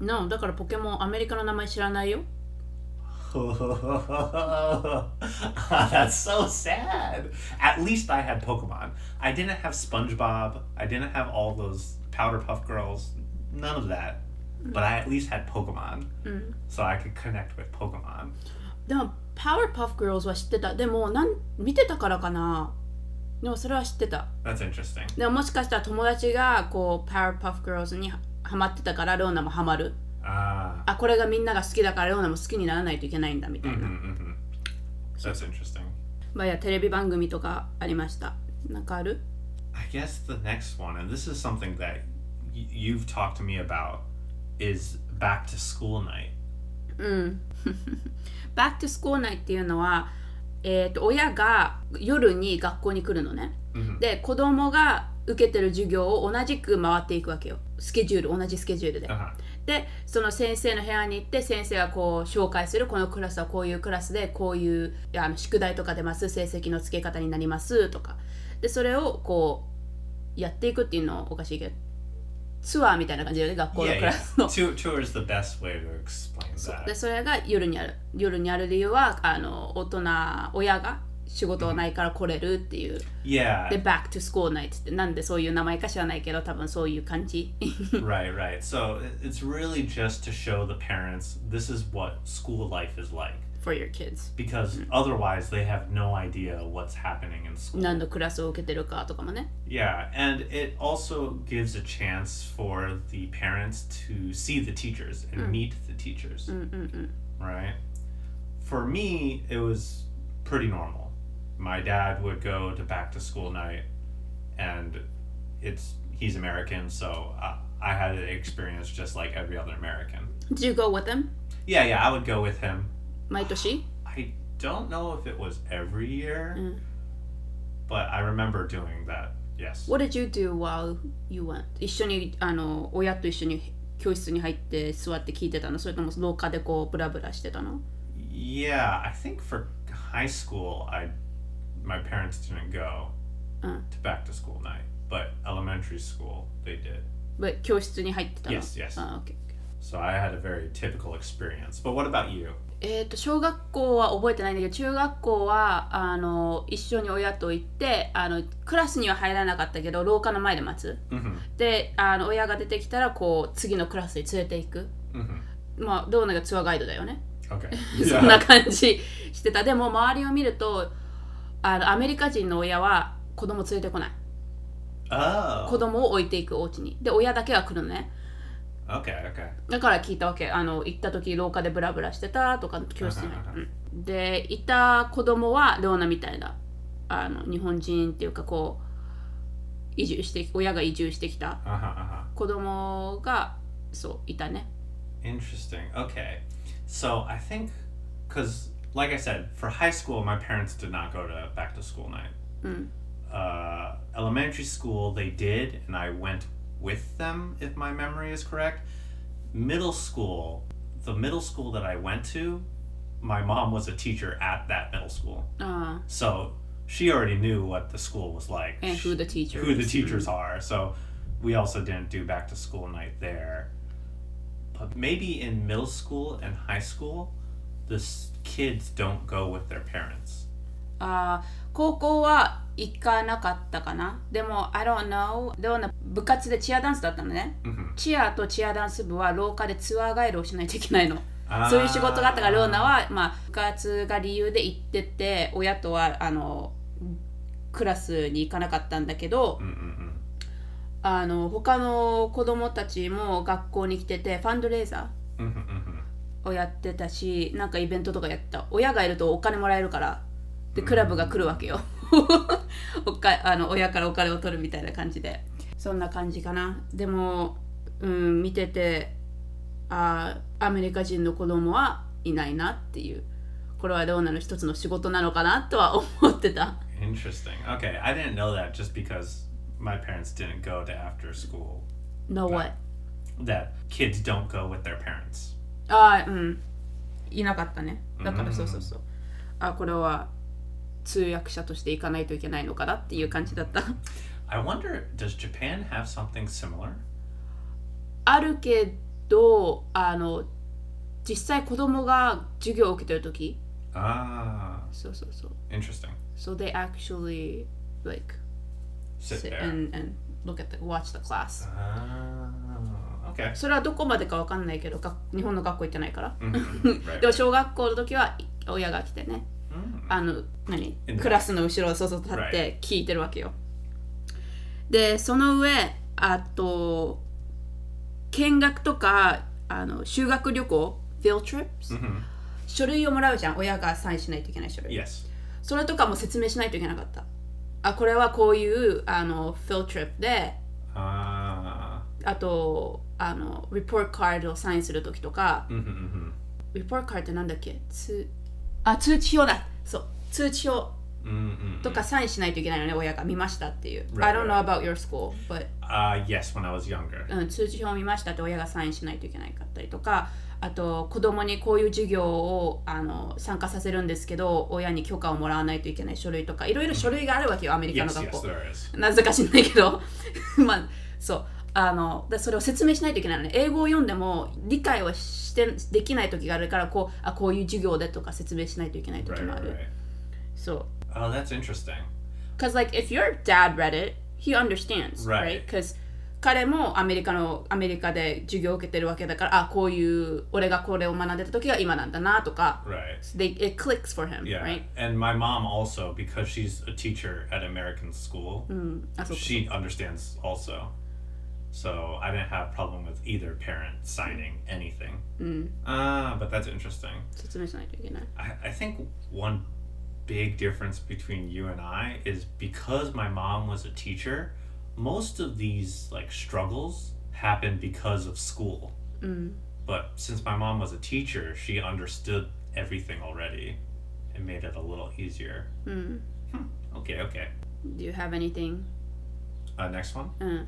No, だからポケモン、アメリカの名前知らないよ。That's so sad. At least I had Pokemon. I didn't have SpongeBob. I didn't have all those Powerpuff Girls. None of that. But I at least had Pokemon. So I could connect with Pokemon. でもパワーパフ Girls は知ってたでもなん見てたからかなでもそれは知ってた That's interesting. でももしかしたら友達がこうパワーパフ Girls にハマってたからローナもハマる Ah. あこれがみんなが好きだからローナも好きにならないといけないんだみたいな、Mm-hmm. That's interesting. まあいやテレビ番組とかありましたなんかある I guess the next one, and this is something that you've talked to me about, is back to school night. うん。Back to School Night っていうのは、えー、と親が夜に学校に来るのね。で、子供が受けてる授業を同じく回っていくわけよ。スケジュール、同じスケジュールで。Uh-huh. で、その先生の部屋に行って、先生がこう紹介する、このクラスはこういうクラスで、こういう宿題とか出ます、成績の付け方になりますとか。で、それをこうやっていくっていうのおかしいけど、ツアーみたいな感じで学校のクラ.スの。Tour, tour is the best way to explain で.それが夜にある夜にある理由はあの大人親が仕事ないから来れるっていう、Yeah. で Back to School Night ってなんでそういう名前か知らないけど多分そういう感じ Right, right. So it- it's really just to show the parents this is what school life is like. for your kids Because otherwise, they have no idea what's happening in school. 何のクラスを受けてるかとかもね Yeah, and it also gives a chance for the parents to see the teachers and meet the teachers. Right? For me, it was pretty normal. My dad would go to back to school night, and it's he's American, so I, I had an experience just like every other American. Did you go with them? Yeah, yeah, I would go with him. 毎年 I don't know if it was every year, but I remember doing that. Yes. What did you do while you went? 一緒にあの親と一緒に教室に入って座って聞いてたのそれとも廊下でこうブラブラしてたの Yeah, I think for high school, I my parents didn't go Uh. to back to school night, but elementary school they did. で教室に入ってたの Yes, yes. あ OK So I had a very typical experience. But what about you? えー、と小学校は覚えてないんだけど中学校はあの一緒に親と行ってあのクラスには入らなかったけど廊下の前で待つ Mm-hmm. であの親が出てきたらこう次のクラスに連れて行く Mm-hmm. まあどうながツアーガイドだよね. そんな感じしてたでも周りを見るとあのアメリカ人の親は子供連れてこない Oh. 子供を置いていくお家にで親だけは来るのね Okay. Okay. だから聞いたわけあの行った時廊下でブラブラしてたとか教室にうんでいた子供はレオナみたいなあの日本人っていうかこう移住して親が移住してきた Uh. Uh. 子供がそういたね Interesting. Okay. So I think, because, like I said, for high school, my parents did not go to back to school night. Uh, elementary school, they did, and I went with them, if my memory is correct. Middle school, the middle school that I went to, my mom was a teacher at that middle school. あ So she already knew what the school was like. and who the teacher who the is. teachers are. So we also didn't do back to school night there. But maybe in middle school and high school, the s- kids don't go with their parents. あー高校は 行かなかったかな。でも I don't know レオナ部活でチアダンスだったのね、チアとチアダンス部は廊下でツアーガイドをしないといけないの。そういう仕事があったからレオナは、まあ、部活が理由で行ってて親とはあのクラスに行かなかったんだけど.あの他の子供たちも学校に来ててファンドレーザ Mhm, mhm. ーをやってたしなんかイベントとかやってた。親がいるとお金もらえるからでクラブが来るわけよおかあの親からお金を取るみたいな感じでそんな感じかなでも、うん、見ててあーアメリカ人の子供はいないなっていうこれはローナの一つの仕事なのかなとは思ってた Interesting. Okay, I didn't know that just because my parents didn't go to after school. No what? That kids don't go with their parents. ああうんいなかったねだからうんそうそうそうあこれは通訳者として行かないといけないのかなっていう感じだった I wonder, does Japan have something similar? あるけどあの実際子供が授業を受けてる時 Ah, そうそうそう interesting. So they actually like Sit sit there. and, and look at the watch the class Ah, okay. それはどこまでかわかんないけどが日本の学校行ってないから、Mhm, right. でも小学校の時は親が来てね Mm. あの何？クラスの後ろをそうそう立っ.て聞いてるわけよ。でその上あと見学とかあの修学旅行？Field trips、Mhm. 書類をもらうじゃん。親がサインしないといけない書類。Yes. それとかも説明しないといけなかった。あこれはこういうあの field trip で Ah. あとあの report card をサインするときとか Mhm, mhm. report card ってなんだっけ？つあ通知表だ。そう。通知表.とかサインしないといけないよね親が見ましたっていう。Right, I don't know about your school but Uh, yes, when I was younger. うん、通知表を見ましたって親がサインしないといけないかったりとかあと子供にこういう授業をあの参加させるんですけど親に許可をもらわないといけない書類とかいろいろ書類があるわけよアメリカの Yes, 学 yes, 校 there is. なぜか知んないけど。まあそうあのでそれを説明しないといけないのね英語を読んでも理解をしてできない時があるからこうあこういう授業でとか説明しないといけない時 Right, もあ right, る right. そう Oh, that's interesting. Because like if your dad read it, he understands, Right. right? Because 彼もアメリカのアメリカで授業を受けてるわけだから、あ、こういう俺がこれを学んでた時が今なんだなとか、Right. they, it clicks for him, Yeah. right? And my mom also, because she's a teacher at American school, うか she understands also. So I didn't have a problem with either parent signing anything. Mm. Uh, but that's interesting. So it's amazing, you know. I, I think one big difference between you and I is because my mom was a teacher, most of these like struggles happened because of school. Mm. But since my mom was a teacher, she understood everything already and made it a little easier. Mm. Hmm. Okay, okay. Do you have anything? Uh, next one? Uh.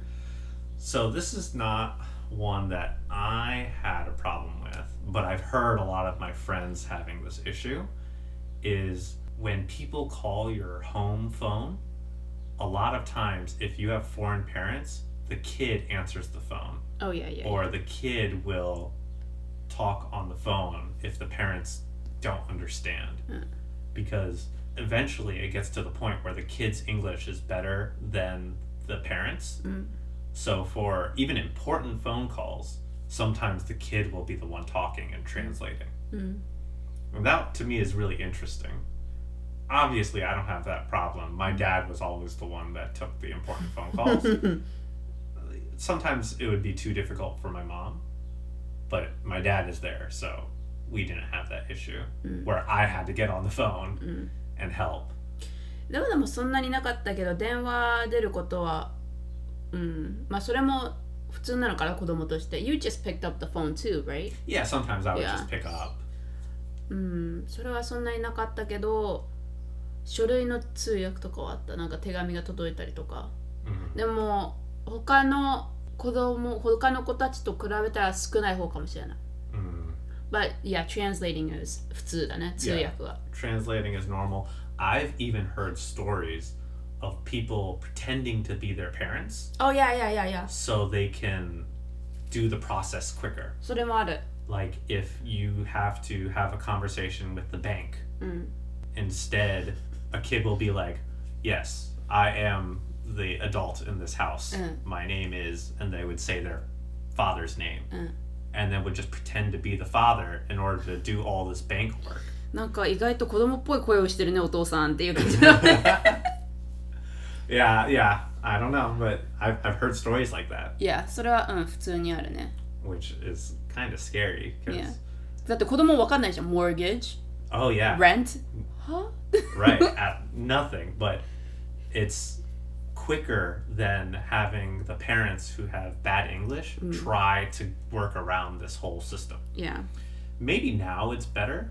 So this is not one that I had a problem with, but I've heard a lot of my friends having this issue is when people call your home phone, a lot of times if you have foreign parents, the kid answers the phone. Oh, yeah, yeah. or the kid will talk on the phone if the parents don't understand. Because eventually it gets to the point where the kid's english is better than the parents mm. so for even important phone calls sometimes the kid will be the one talking and translating and that to me is really interesting obviously i don't have that problem my dad was always the one that took the important phone calls sometimes it would be too difficult for my mom, but my dad is there, so we didn't have that issue where I had to get on the phone and help. でもでもそんなになかったけど、電話出ることは、 うん。まあそれも普通なのかな、子供として。You just picked up the phone too, right? Yeah, sometimes I would Yeah. just pick up. うん、それはそんなになかったけど書類の通訳とかはあったなんか手紙が届いたりとか、Mhm. でも他の子供他の子たちと比べたら少ない方かもしれない Mm. But yeah, translating is 普通だね通訳は、Translating is normal. I've even heard stories of people pretending to be their parents Oh yeah, yeah, yeah, yeah. so they can do the process quicker. それもある like if you have to have a conversation with the bank instead a kid will be like yes i am the adult in this house my name is and they would say their father's name and then would just pretend to be the father in order to do all this bank work なんか意外と子供っぽい声をしてるねお父さんっていう感じだね yeah yeah i don't know but i've, I've heard stories like that いやそれはうん普通にあるね which is kind of scary because Yeah. だって子供わかんないじゃん mortgage Oh yeah. rent は right at nothing but it's quicker than having the parents who have bad english try to work around this whole system yeah maybe now it's better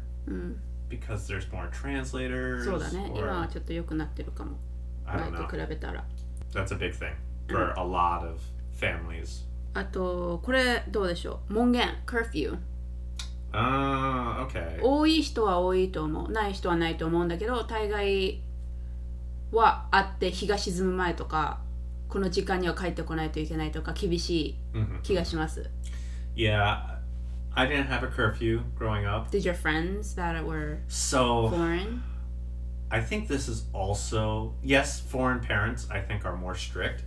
because there's more translators そうだね or- 今はちょっと良くなってるかも I 前と比べたら that's a big thing for a lot of families あとこれどうでしょう門限 curfew uh okay 多い人は多いと思うない人はないと思うんだけど大概はあって日が沈む前とかこの時間には帰ってこないといけないとか厳しい Mhm. 気がします。yeah i didn't have a curfew growing up Did your friends that were so foreign? I think this is also yes, foreign parents I think are more strict,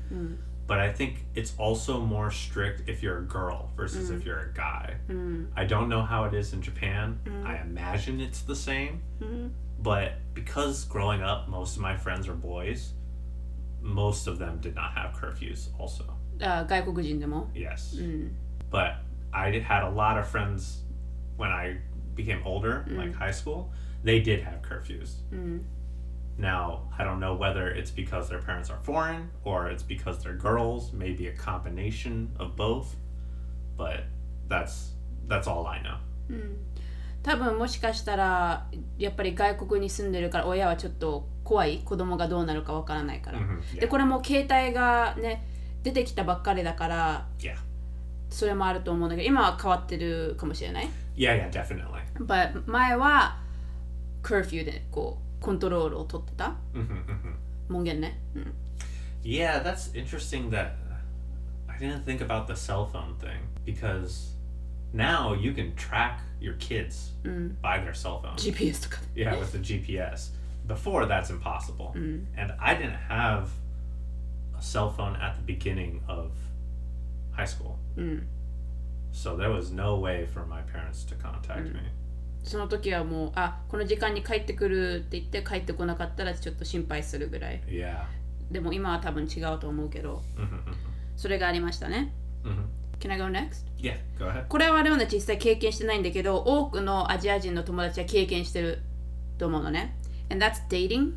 but I think it's also more strict if you're a girl versus if you're a guy. I don't know how it is in Japan. I imagine it's the same, but because growing up most of my friends are boys, most of them did not have curfews also. あ外国人でも Yes. But I did- had a lot of friends when I became older, like high school, they did have curfews. Now, I don't know whether it's because their parents are foreign or it's because they're girls, maybe a combination of both, but that's that's all I know. 多分もしかしたらやっぱり外国に住んでるから親はちょっと怖い子供がどうなるかわからないから、 Mhm, yeah. でこれも携帯がね出てきたばっかりだから Yeah. それもあると思うんだけど今は変わってるかもしれない Yeah, yeah, definitely. But 前は curfew でこうコントロールを取ってた Mhm, mhm. 門限ね、うん Yeah, that's interesting that I didn't think about the cell phone thing because now you can track your kids by their cell phone. GPS とか Yeah, with the GPS. Before that's impossible. And I didn't have a cell phone at the beginning of high school. So there was no way for my parents to contact me. その時はもうあこの時間に帰ってくるって言って帰ってこなかったらちょっと心配するぐらい Yeah. でも今は多分違うと思うけど Mhm, mhm, それがありましたね mhm. Can I go next? Yeah, go ahead. これはレオナ実際経験してないんだけど多くのアジア人の友達は経験してると思うのね And that's dating?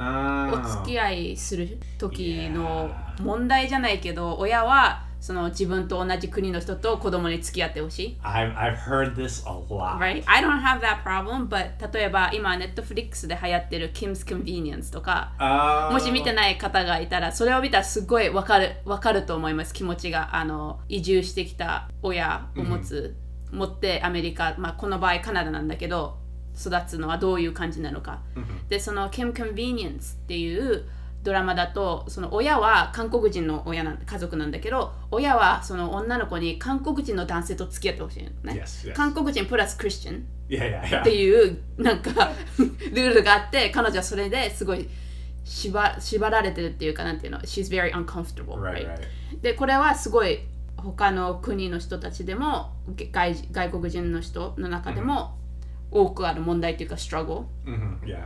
お Oh. 付き合いする時の問題じゃないけど親はその自分と同じ国の人と子供に付き合ってほしい I've, I've heard this a lot. Right? I don't have that problem, but 例えば今 Netflix で流行ってる Kim's Convenience とか Oh. もし見てない方がいたらそれを見たらすごいわかるわかると思います気持ちがあの移住してきた親を持つ、持ってアメリカ、まあ、この場合カナダなんだけど育つのはどういう感じなのか、でその Kim Convenience っていうドラマだとその親は韓国人の親なん家族なんだけど親はその女の子に韓国人の男性と付き合ってほしいのね、Yes, yes. 韓国人プラスクリスチャン Yeah, yeah, って.いうなんかルールがあって彼女はそれですごい縛縛られてるっていうかなんていうの？She's very uncomfortable Right, right? でこれはすごい他の国の人たちでも外外国人の人の中でも多くある問題っていうか struggle hmm yeah.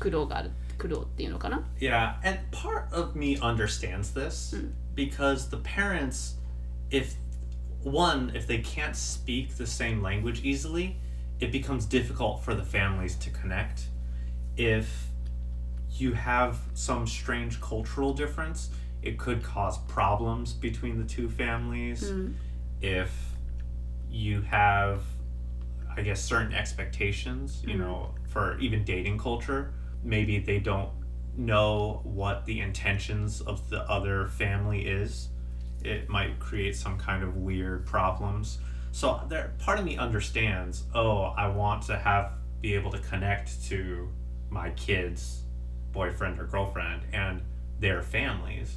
苦労がある苦労っていうのかな Yeah, and part of me understands this because the parents, if one, if they can't speak the same language easily, it becomes difficult for the families to connect. If you have some strange cultural difference, it could cause problems between the two families. If you have, I guess, certain expectations, you know, for even dating culture, maybe they don't know what the intentions of the other family is. It might create some kind of weird problems. So there, part of me understands. Oh, I want to have be able to connect to my kids' boyfriend or girlfriend and their families.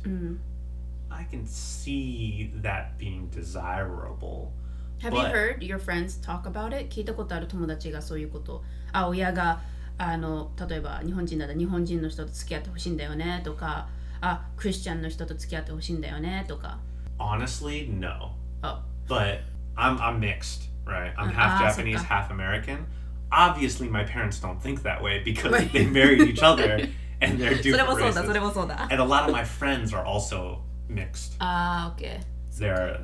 I can see that being desirable. Have But- you heard your friends talk about it? 聞いたことある友達がそういうことあ親が あの例えば日本人だったら日本人の人と付き合ってほしいんだよねとかあクリスチャンの人と付き合ってほしいんだよねとか Honestly, no. あ but I'm I'm mixed, right? I'm Ah, half Japanese, half American. Obviously, my parents don't think that way because they married each other and they're different races. And a lot of my friends are also mixed. あー OK They're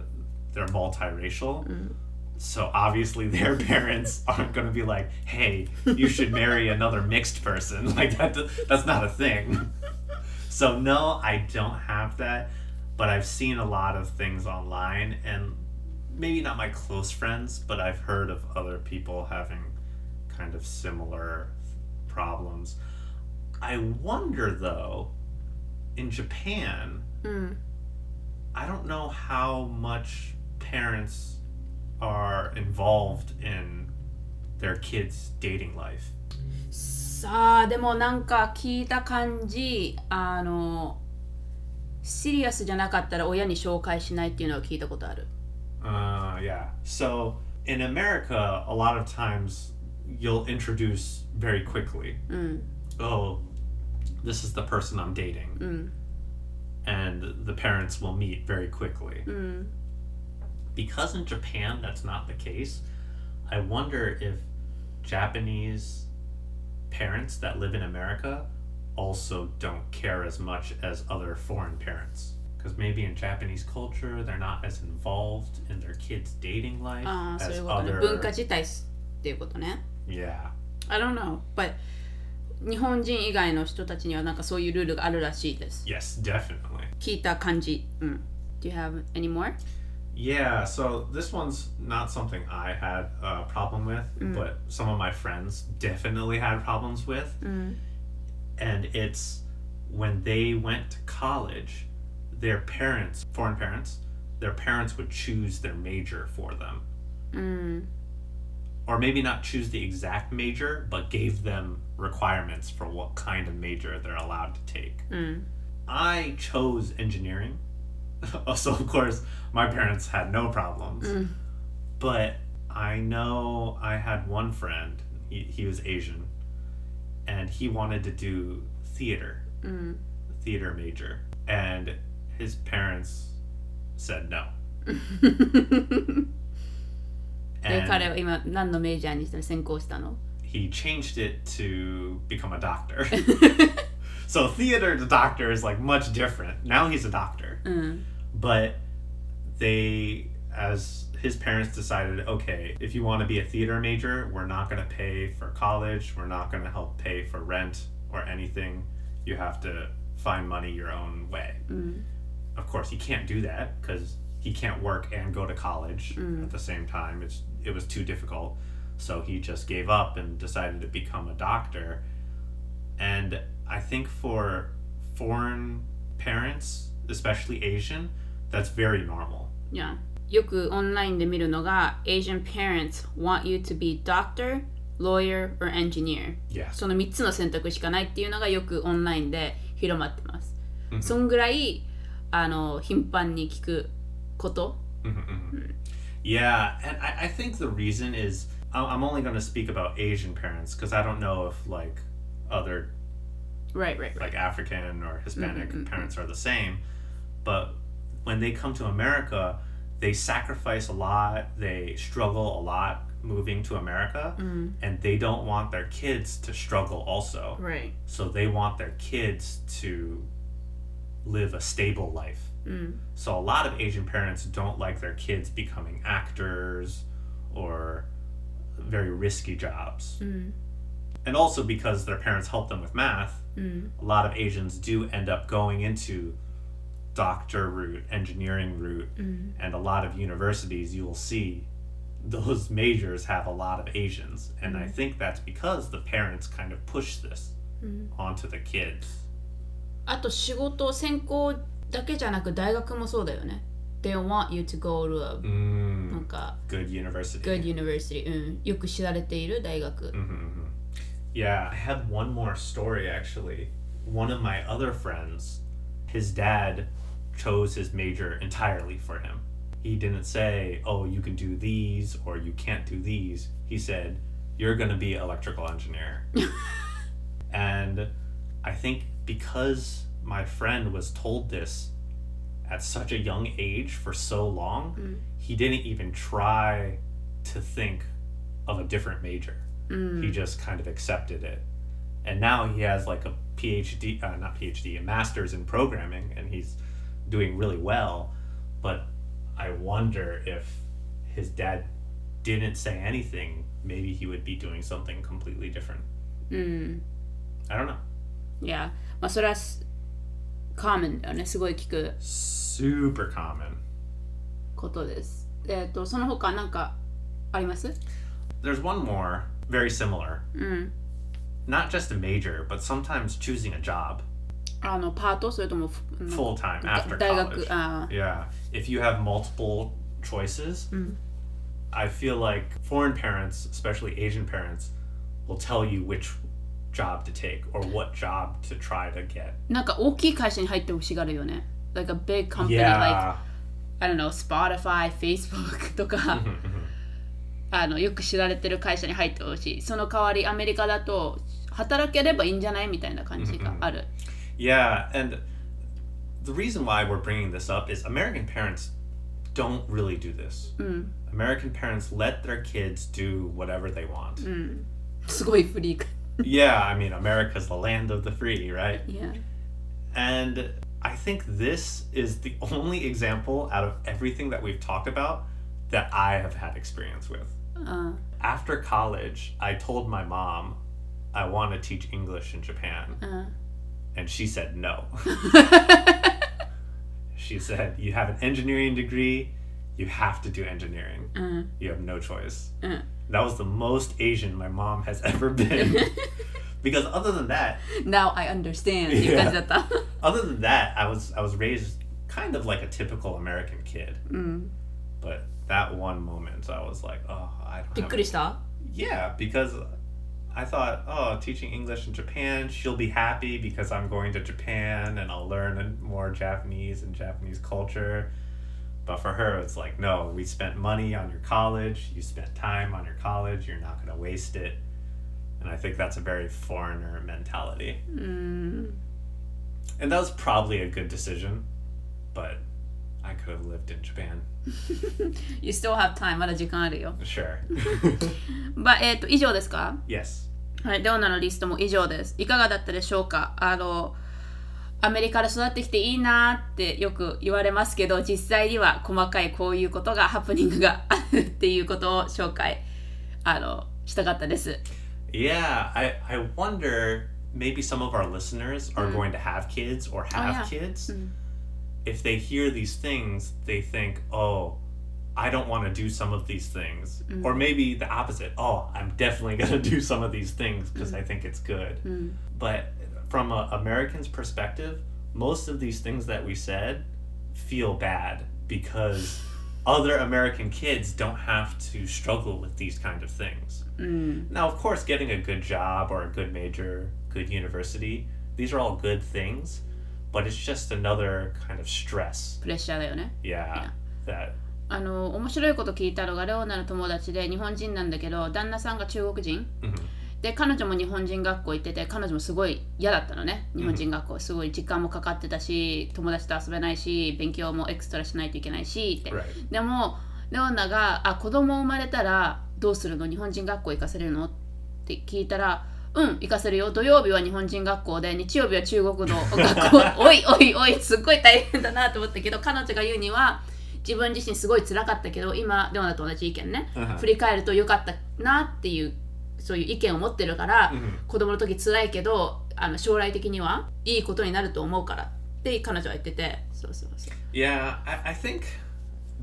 they're multiracial. So obviously their parents aren't going to be like, "Hey, you should marry another mixed person." Like that that's not a thing. So no, I don't have that, but I've seen a lot of things online and maybe not my close friends, but I've heard of other people having kind of similar problems. I wonder though, in Japan, hmm. うん、I don't know how much parents are involved in their kids' dating life. さあでもなんか聞いた感じあのシリアスじゃなかったら親に紹介しないっていうのを聞いたことある Uh, yeah. So in America, a lot of times you'll introduce very quickly. うん Oh, this is the person I'm dating. うん And the parents will meet very quickly. うん Because in Japan that's not the case, I wonder if Japanese parents that live in America also don't care as much as other foreign parents. Because maybe in Japanese culture, they're not as involved in their kids' dating life ああそうい as うことね other. 文化自体っていうことね Yeah. I don't know but 日本人以外の人たちにはなんかそういうルールがあるらしいです Yes, definitely. 聞いた感じうん Do you have any more? Yeah, so this one's not something I had a problem with, mm. but some of my friends definitely had problems with. Mm. And it's when they went to college, their parents, foreign parents, their parents would choose their major for them. Mm. Or maybe not choose the exact major, but gave them requirements for what kind of major they're allowed to take. Mm. I chose engineering so, of course, my parents had no problems. Mm. But I know I had one friend, he, he was Asian, and he wanted to do theater, うん、 theater major. And his parents said no. で And 彼は今何のメジャーにして専攻したの he changed it to become a doctor. so, theater to doctor is like much different. Now he's a doctor. うん、 but they as his parents decided okay if you want to be a theater major we're not going to pay for college we're not going to help pay for rent or anything. You have to find money your own way. Mm-hmm. うん、of course he can't do that because he can't work and go to college mm. at the same time. It's it was too difficult. So he just gave up and decided to become a doctor. And i think for foreign parents especially asian that's very normal いやよくオンラインで見るのが Asian parents want you to be doctor, lawyer or engineer yes その3つの選択しかないっていうのがよくオンラインで広まってます、うんそんぐらいあの頻繁に聞くこと Yeah, and I, I think the reason is I- I'm only going to speak about Asian parents because I don't know if like other right right right like African or Hispanic Mhm, mhm, parents are the same, but when they come to America, they sacrifice a lot, they struggle a lot moving to America, mm. and they don't want their kids to struggle also. Right. So they want their kids to live a stable life. Mm. So a lot of Asian parents don't like their kids becoming actors or very risky jobs. Mm. And also because their parents help them with math, a lot of Asians do end up going into doctor route, engineering route, うん、 and a lot of universities you will see those majors have a lot of Asians. And I think that's because the parents kind of push this うん、 onto the kids. あと仕事専攻だけじゃなく大学もそうだよね They want you to go to a なん Mm, か good university. good university、うん、よく知られている大学 hmm Yeah, I have one more story actually. One of my other friends, his dad chose his major entirely for him. He didn't say, "Oh, you can do these or you can't do these." He said, "You're going to be electrical engineer." and I think because my friend was told this at such a young age for so long, he didn't even try to think of a different major Mm. he just kind of accepted it and now he has like a phd uh, not phd a master's in programming and he's doing really well but i wonder if his dad didn't say anything, maybe he would be doing something completely different. うん。 I don't know. いや、まあそれはすカーメンだよね。すごい聞く Super common. ことです。えっ、と、その他なんかあります There's one more, very similar. うん。 Not just a major, but sometimes choosing a job あの、パートそれともふ、full time だ after 大 college. 学、あ Yeah. If you have multiple choices, Mm. I feel like foreign parents, especially Asian parents, will tell you which job to take or what job to try to get. なんか大きい会社に入ってほしがるよね。Like a big company, like, Yeah. I don't know, Spotify, Facebook とか、あの、よく知られてる会社に入ってほしい。その代わりアメリカだと、働ければいいんじゃないみたいな感じがある。Yeah, and the reason why we're bringing this up is American parents don't really do this. Mm. American parents let their kids do whatever they want. Mm. yeah, I mean, America's the land of the free, right? Yeah. And I think this is the only example out of everything that we've talked about that I have had experience with. Uh. After college, I told my mom I want to teach English in Japan. Uh And she said no. she said, You have an engineering degree, you have to do engineering. うん。 You have no choice. うん。 That was the most Asian my mom has ever been. because other than that, Now I understand っていう感じだった。 other than that, I was I was raised kind of like a typical American kid. うん。 But that one moment, I was like, oh, I don't. びっ Have くりした Yeah, because I thought, oh, teaching English in Japan, she'll be happy because I'm going to Japan and I'll learn more Japanese and Japanese culture. But for her, it's like, no, we spent money on your college, you spent time on your college, you're not going to waste it. And I think that's a very foreigner mentality. Hmm. うん。And that was probably a good decision, but I could have lived in Japan. You still have time まだ時間あるよ。Sure. まあ、えっ、と、以上ですか yes. はい、レオナのリストも以上です。いかがだったでしょうかあの、アメリカで育ってきていいなってよく言われますけど、実際には細かいこういうことが、ハプニングがあるっていうことを紹介、あの、したかったです。Yeah, I, I wonder maybe some of our listeners are going to have kids or have kids. If they hear these things, they think, oh, I don't want to do some of these things. Mm. Or maybe the opposite. Oh, I'm definitely going to do some of these things because mm. I think it's good. Mm. But uh, from an American's perspective, most of these things that we said feel bad because other American kids don't have to struggle with these kind of things. Now, of course, getting a good job or a good major, good university, these are all good things, but it's just another kind of stress. プレッシャーだよね。Yeah. That あの、面白いこと聞いたのが、レオナの友達で日本人なんだけど、旦那さんが中国人。mhm. で彼女も日本人学校行ってて彼女もすごい嫌だったのね日本人学校すごい時間もかかってたし友達と遊べないし勉強もエクストラしないといけないしって.でもレオナがあ子供生まれたらどうするの？日本人学校行かせるの？って聞いたらうん行かせるよ土曜日は日本人学校で日曜日は中国の学校おいおいおいすっごい大変だなと思ったけど彼女が言うには自分自身すごい辛かったけど今レオナと同じ意見ね、うん振り返るとよかったなっていうそういう意見を持ってるから、Mhm. 子供の時辛いけどあの将来的にはいいことになると思うからって彼女は言っててそうそうそう Yeah, I, I think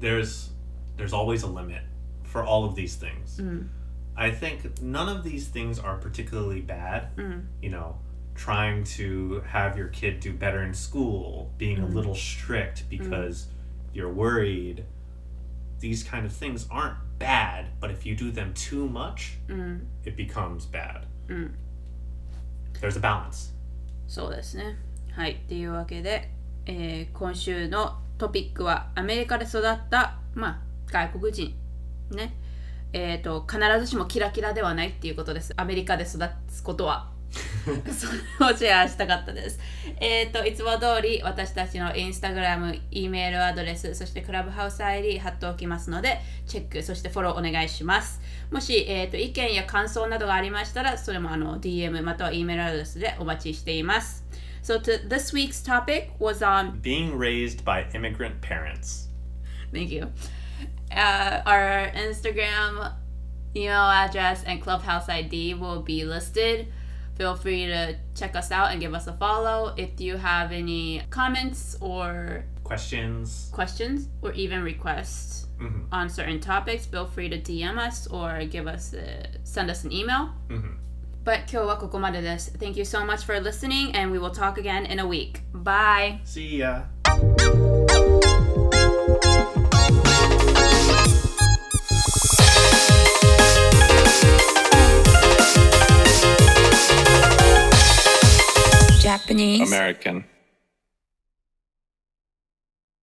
there's there's always a limit for all of these things. I think none of these things are particularly bad. You know, trying to have your kid do better in school, being a little strict because you're worried. These kind of things aren't bad, but if you do them too much, it becomes bad. There's a balance. そうですねはいっていうわけで、えー今週のトピックはアメリカで育った、まあ、外国人ね えっ、と必ずしもキラキラではないっていうことですアメリカで育つことは それをシェアしたかったです。えっ、と、いつも通り私たちのインスタグラム、E メールアドレス、そしてクラブハウス ID 貼っておきますので、チェック、そしてフォローお願いします。もし、えー、と意見や感想などがありましたら、それもあの DM または E メールアドレスでお待ちしています。So, to, this week's topic was on Being raised by immigrant parents. Thank you. uh, our Instagram email address and clubhouse id will be listed. Feel free to check us out and give us a follow if you have any comments or questions. questions or even requests mm-hmm. on certain topics feel free to dm us or give us a, send us an email. Mm-hmm. but thank you so much for listening and we will talk again in a week. Bye. See ya. Japanese. American.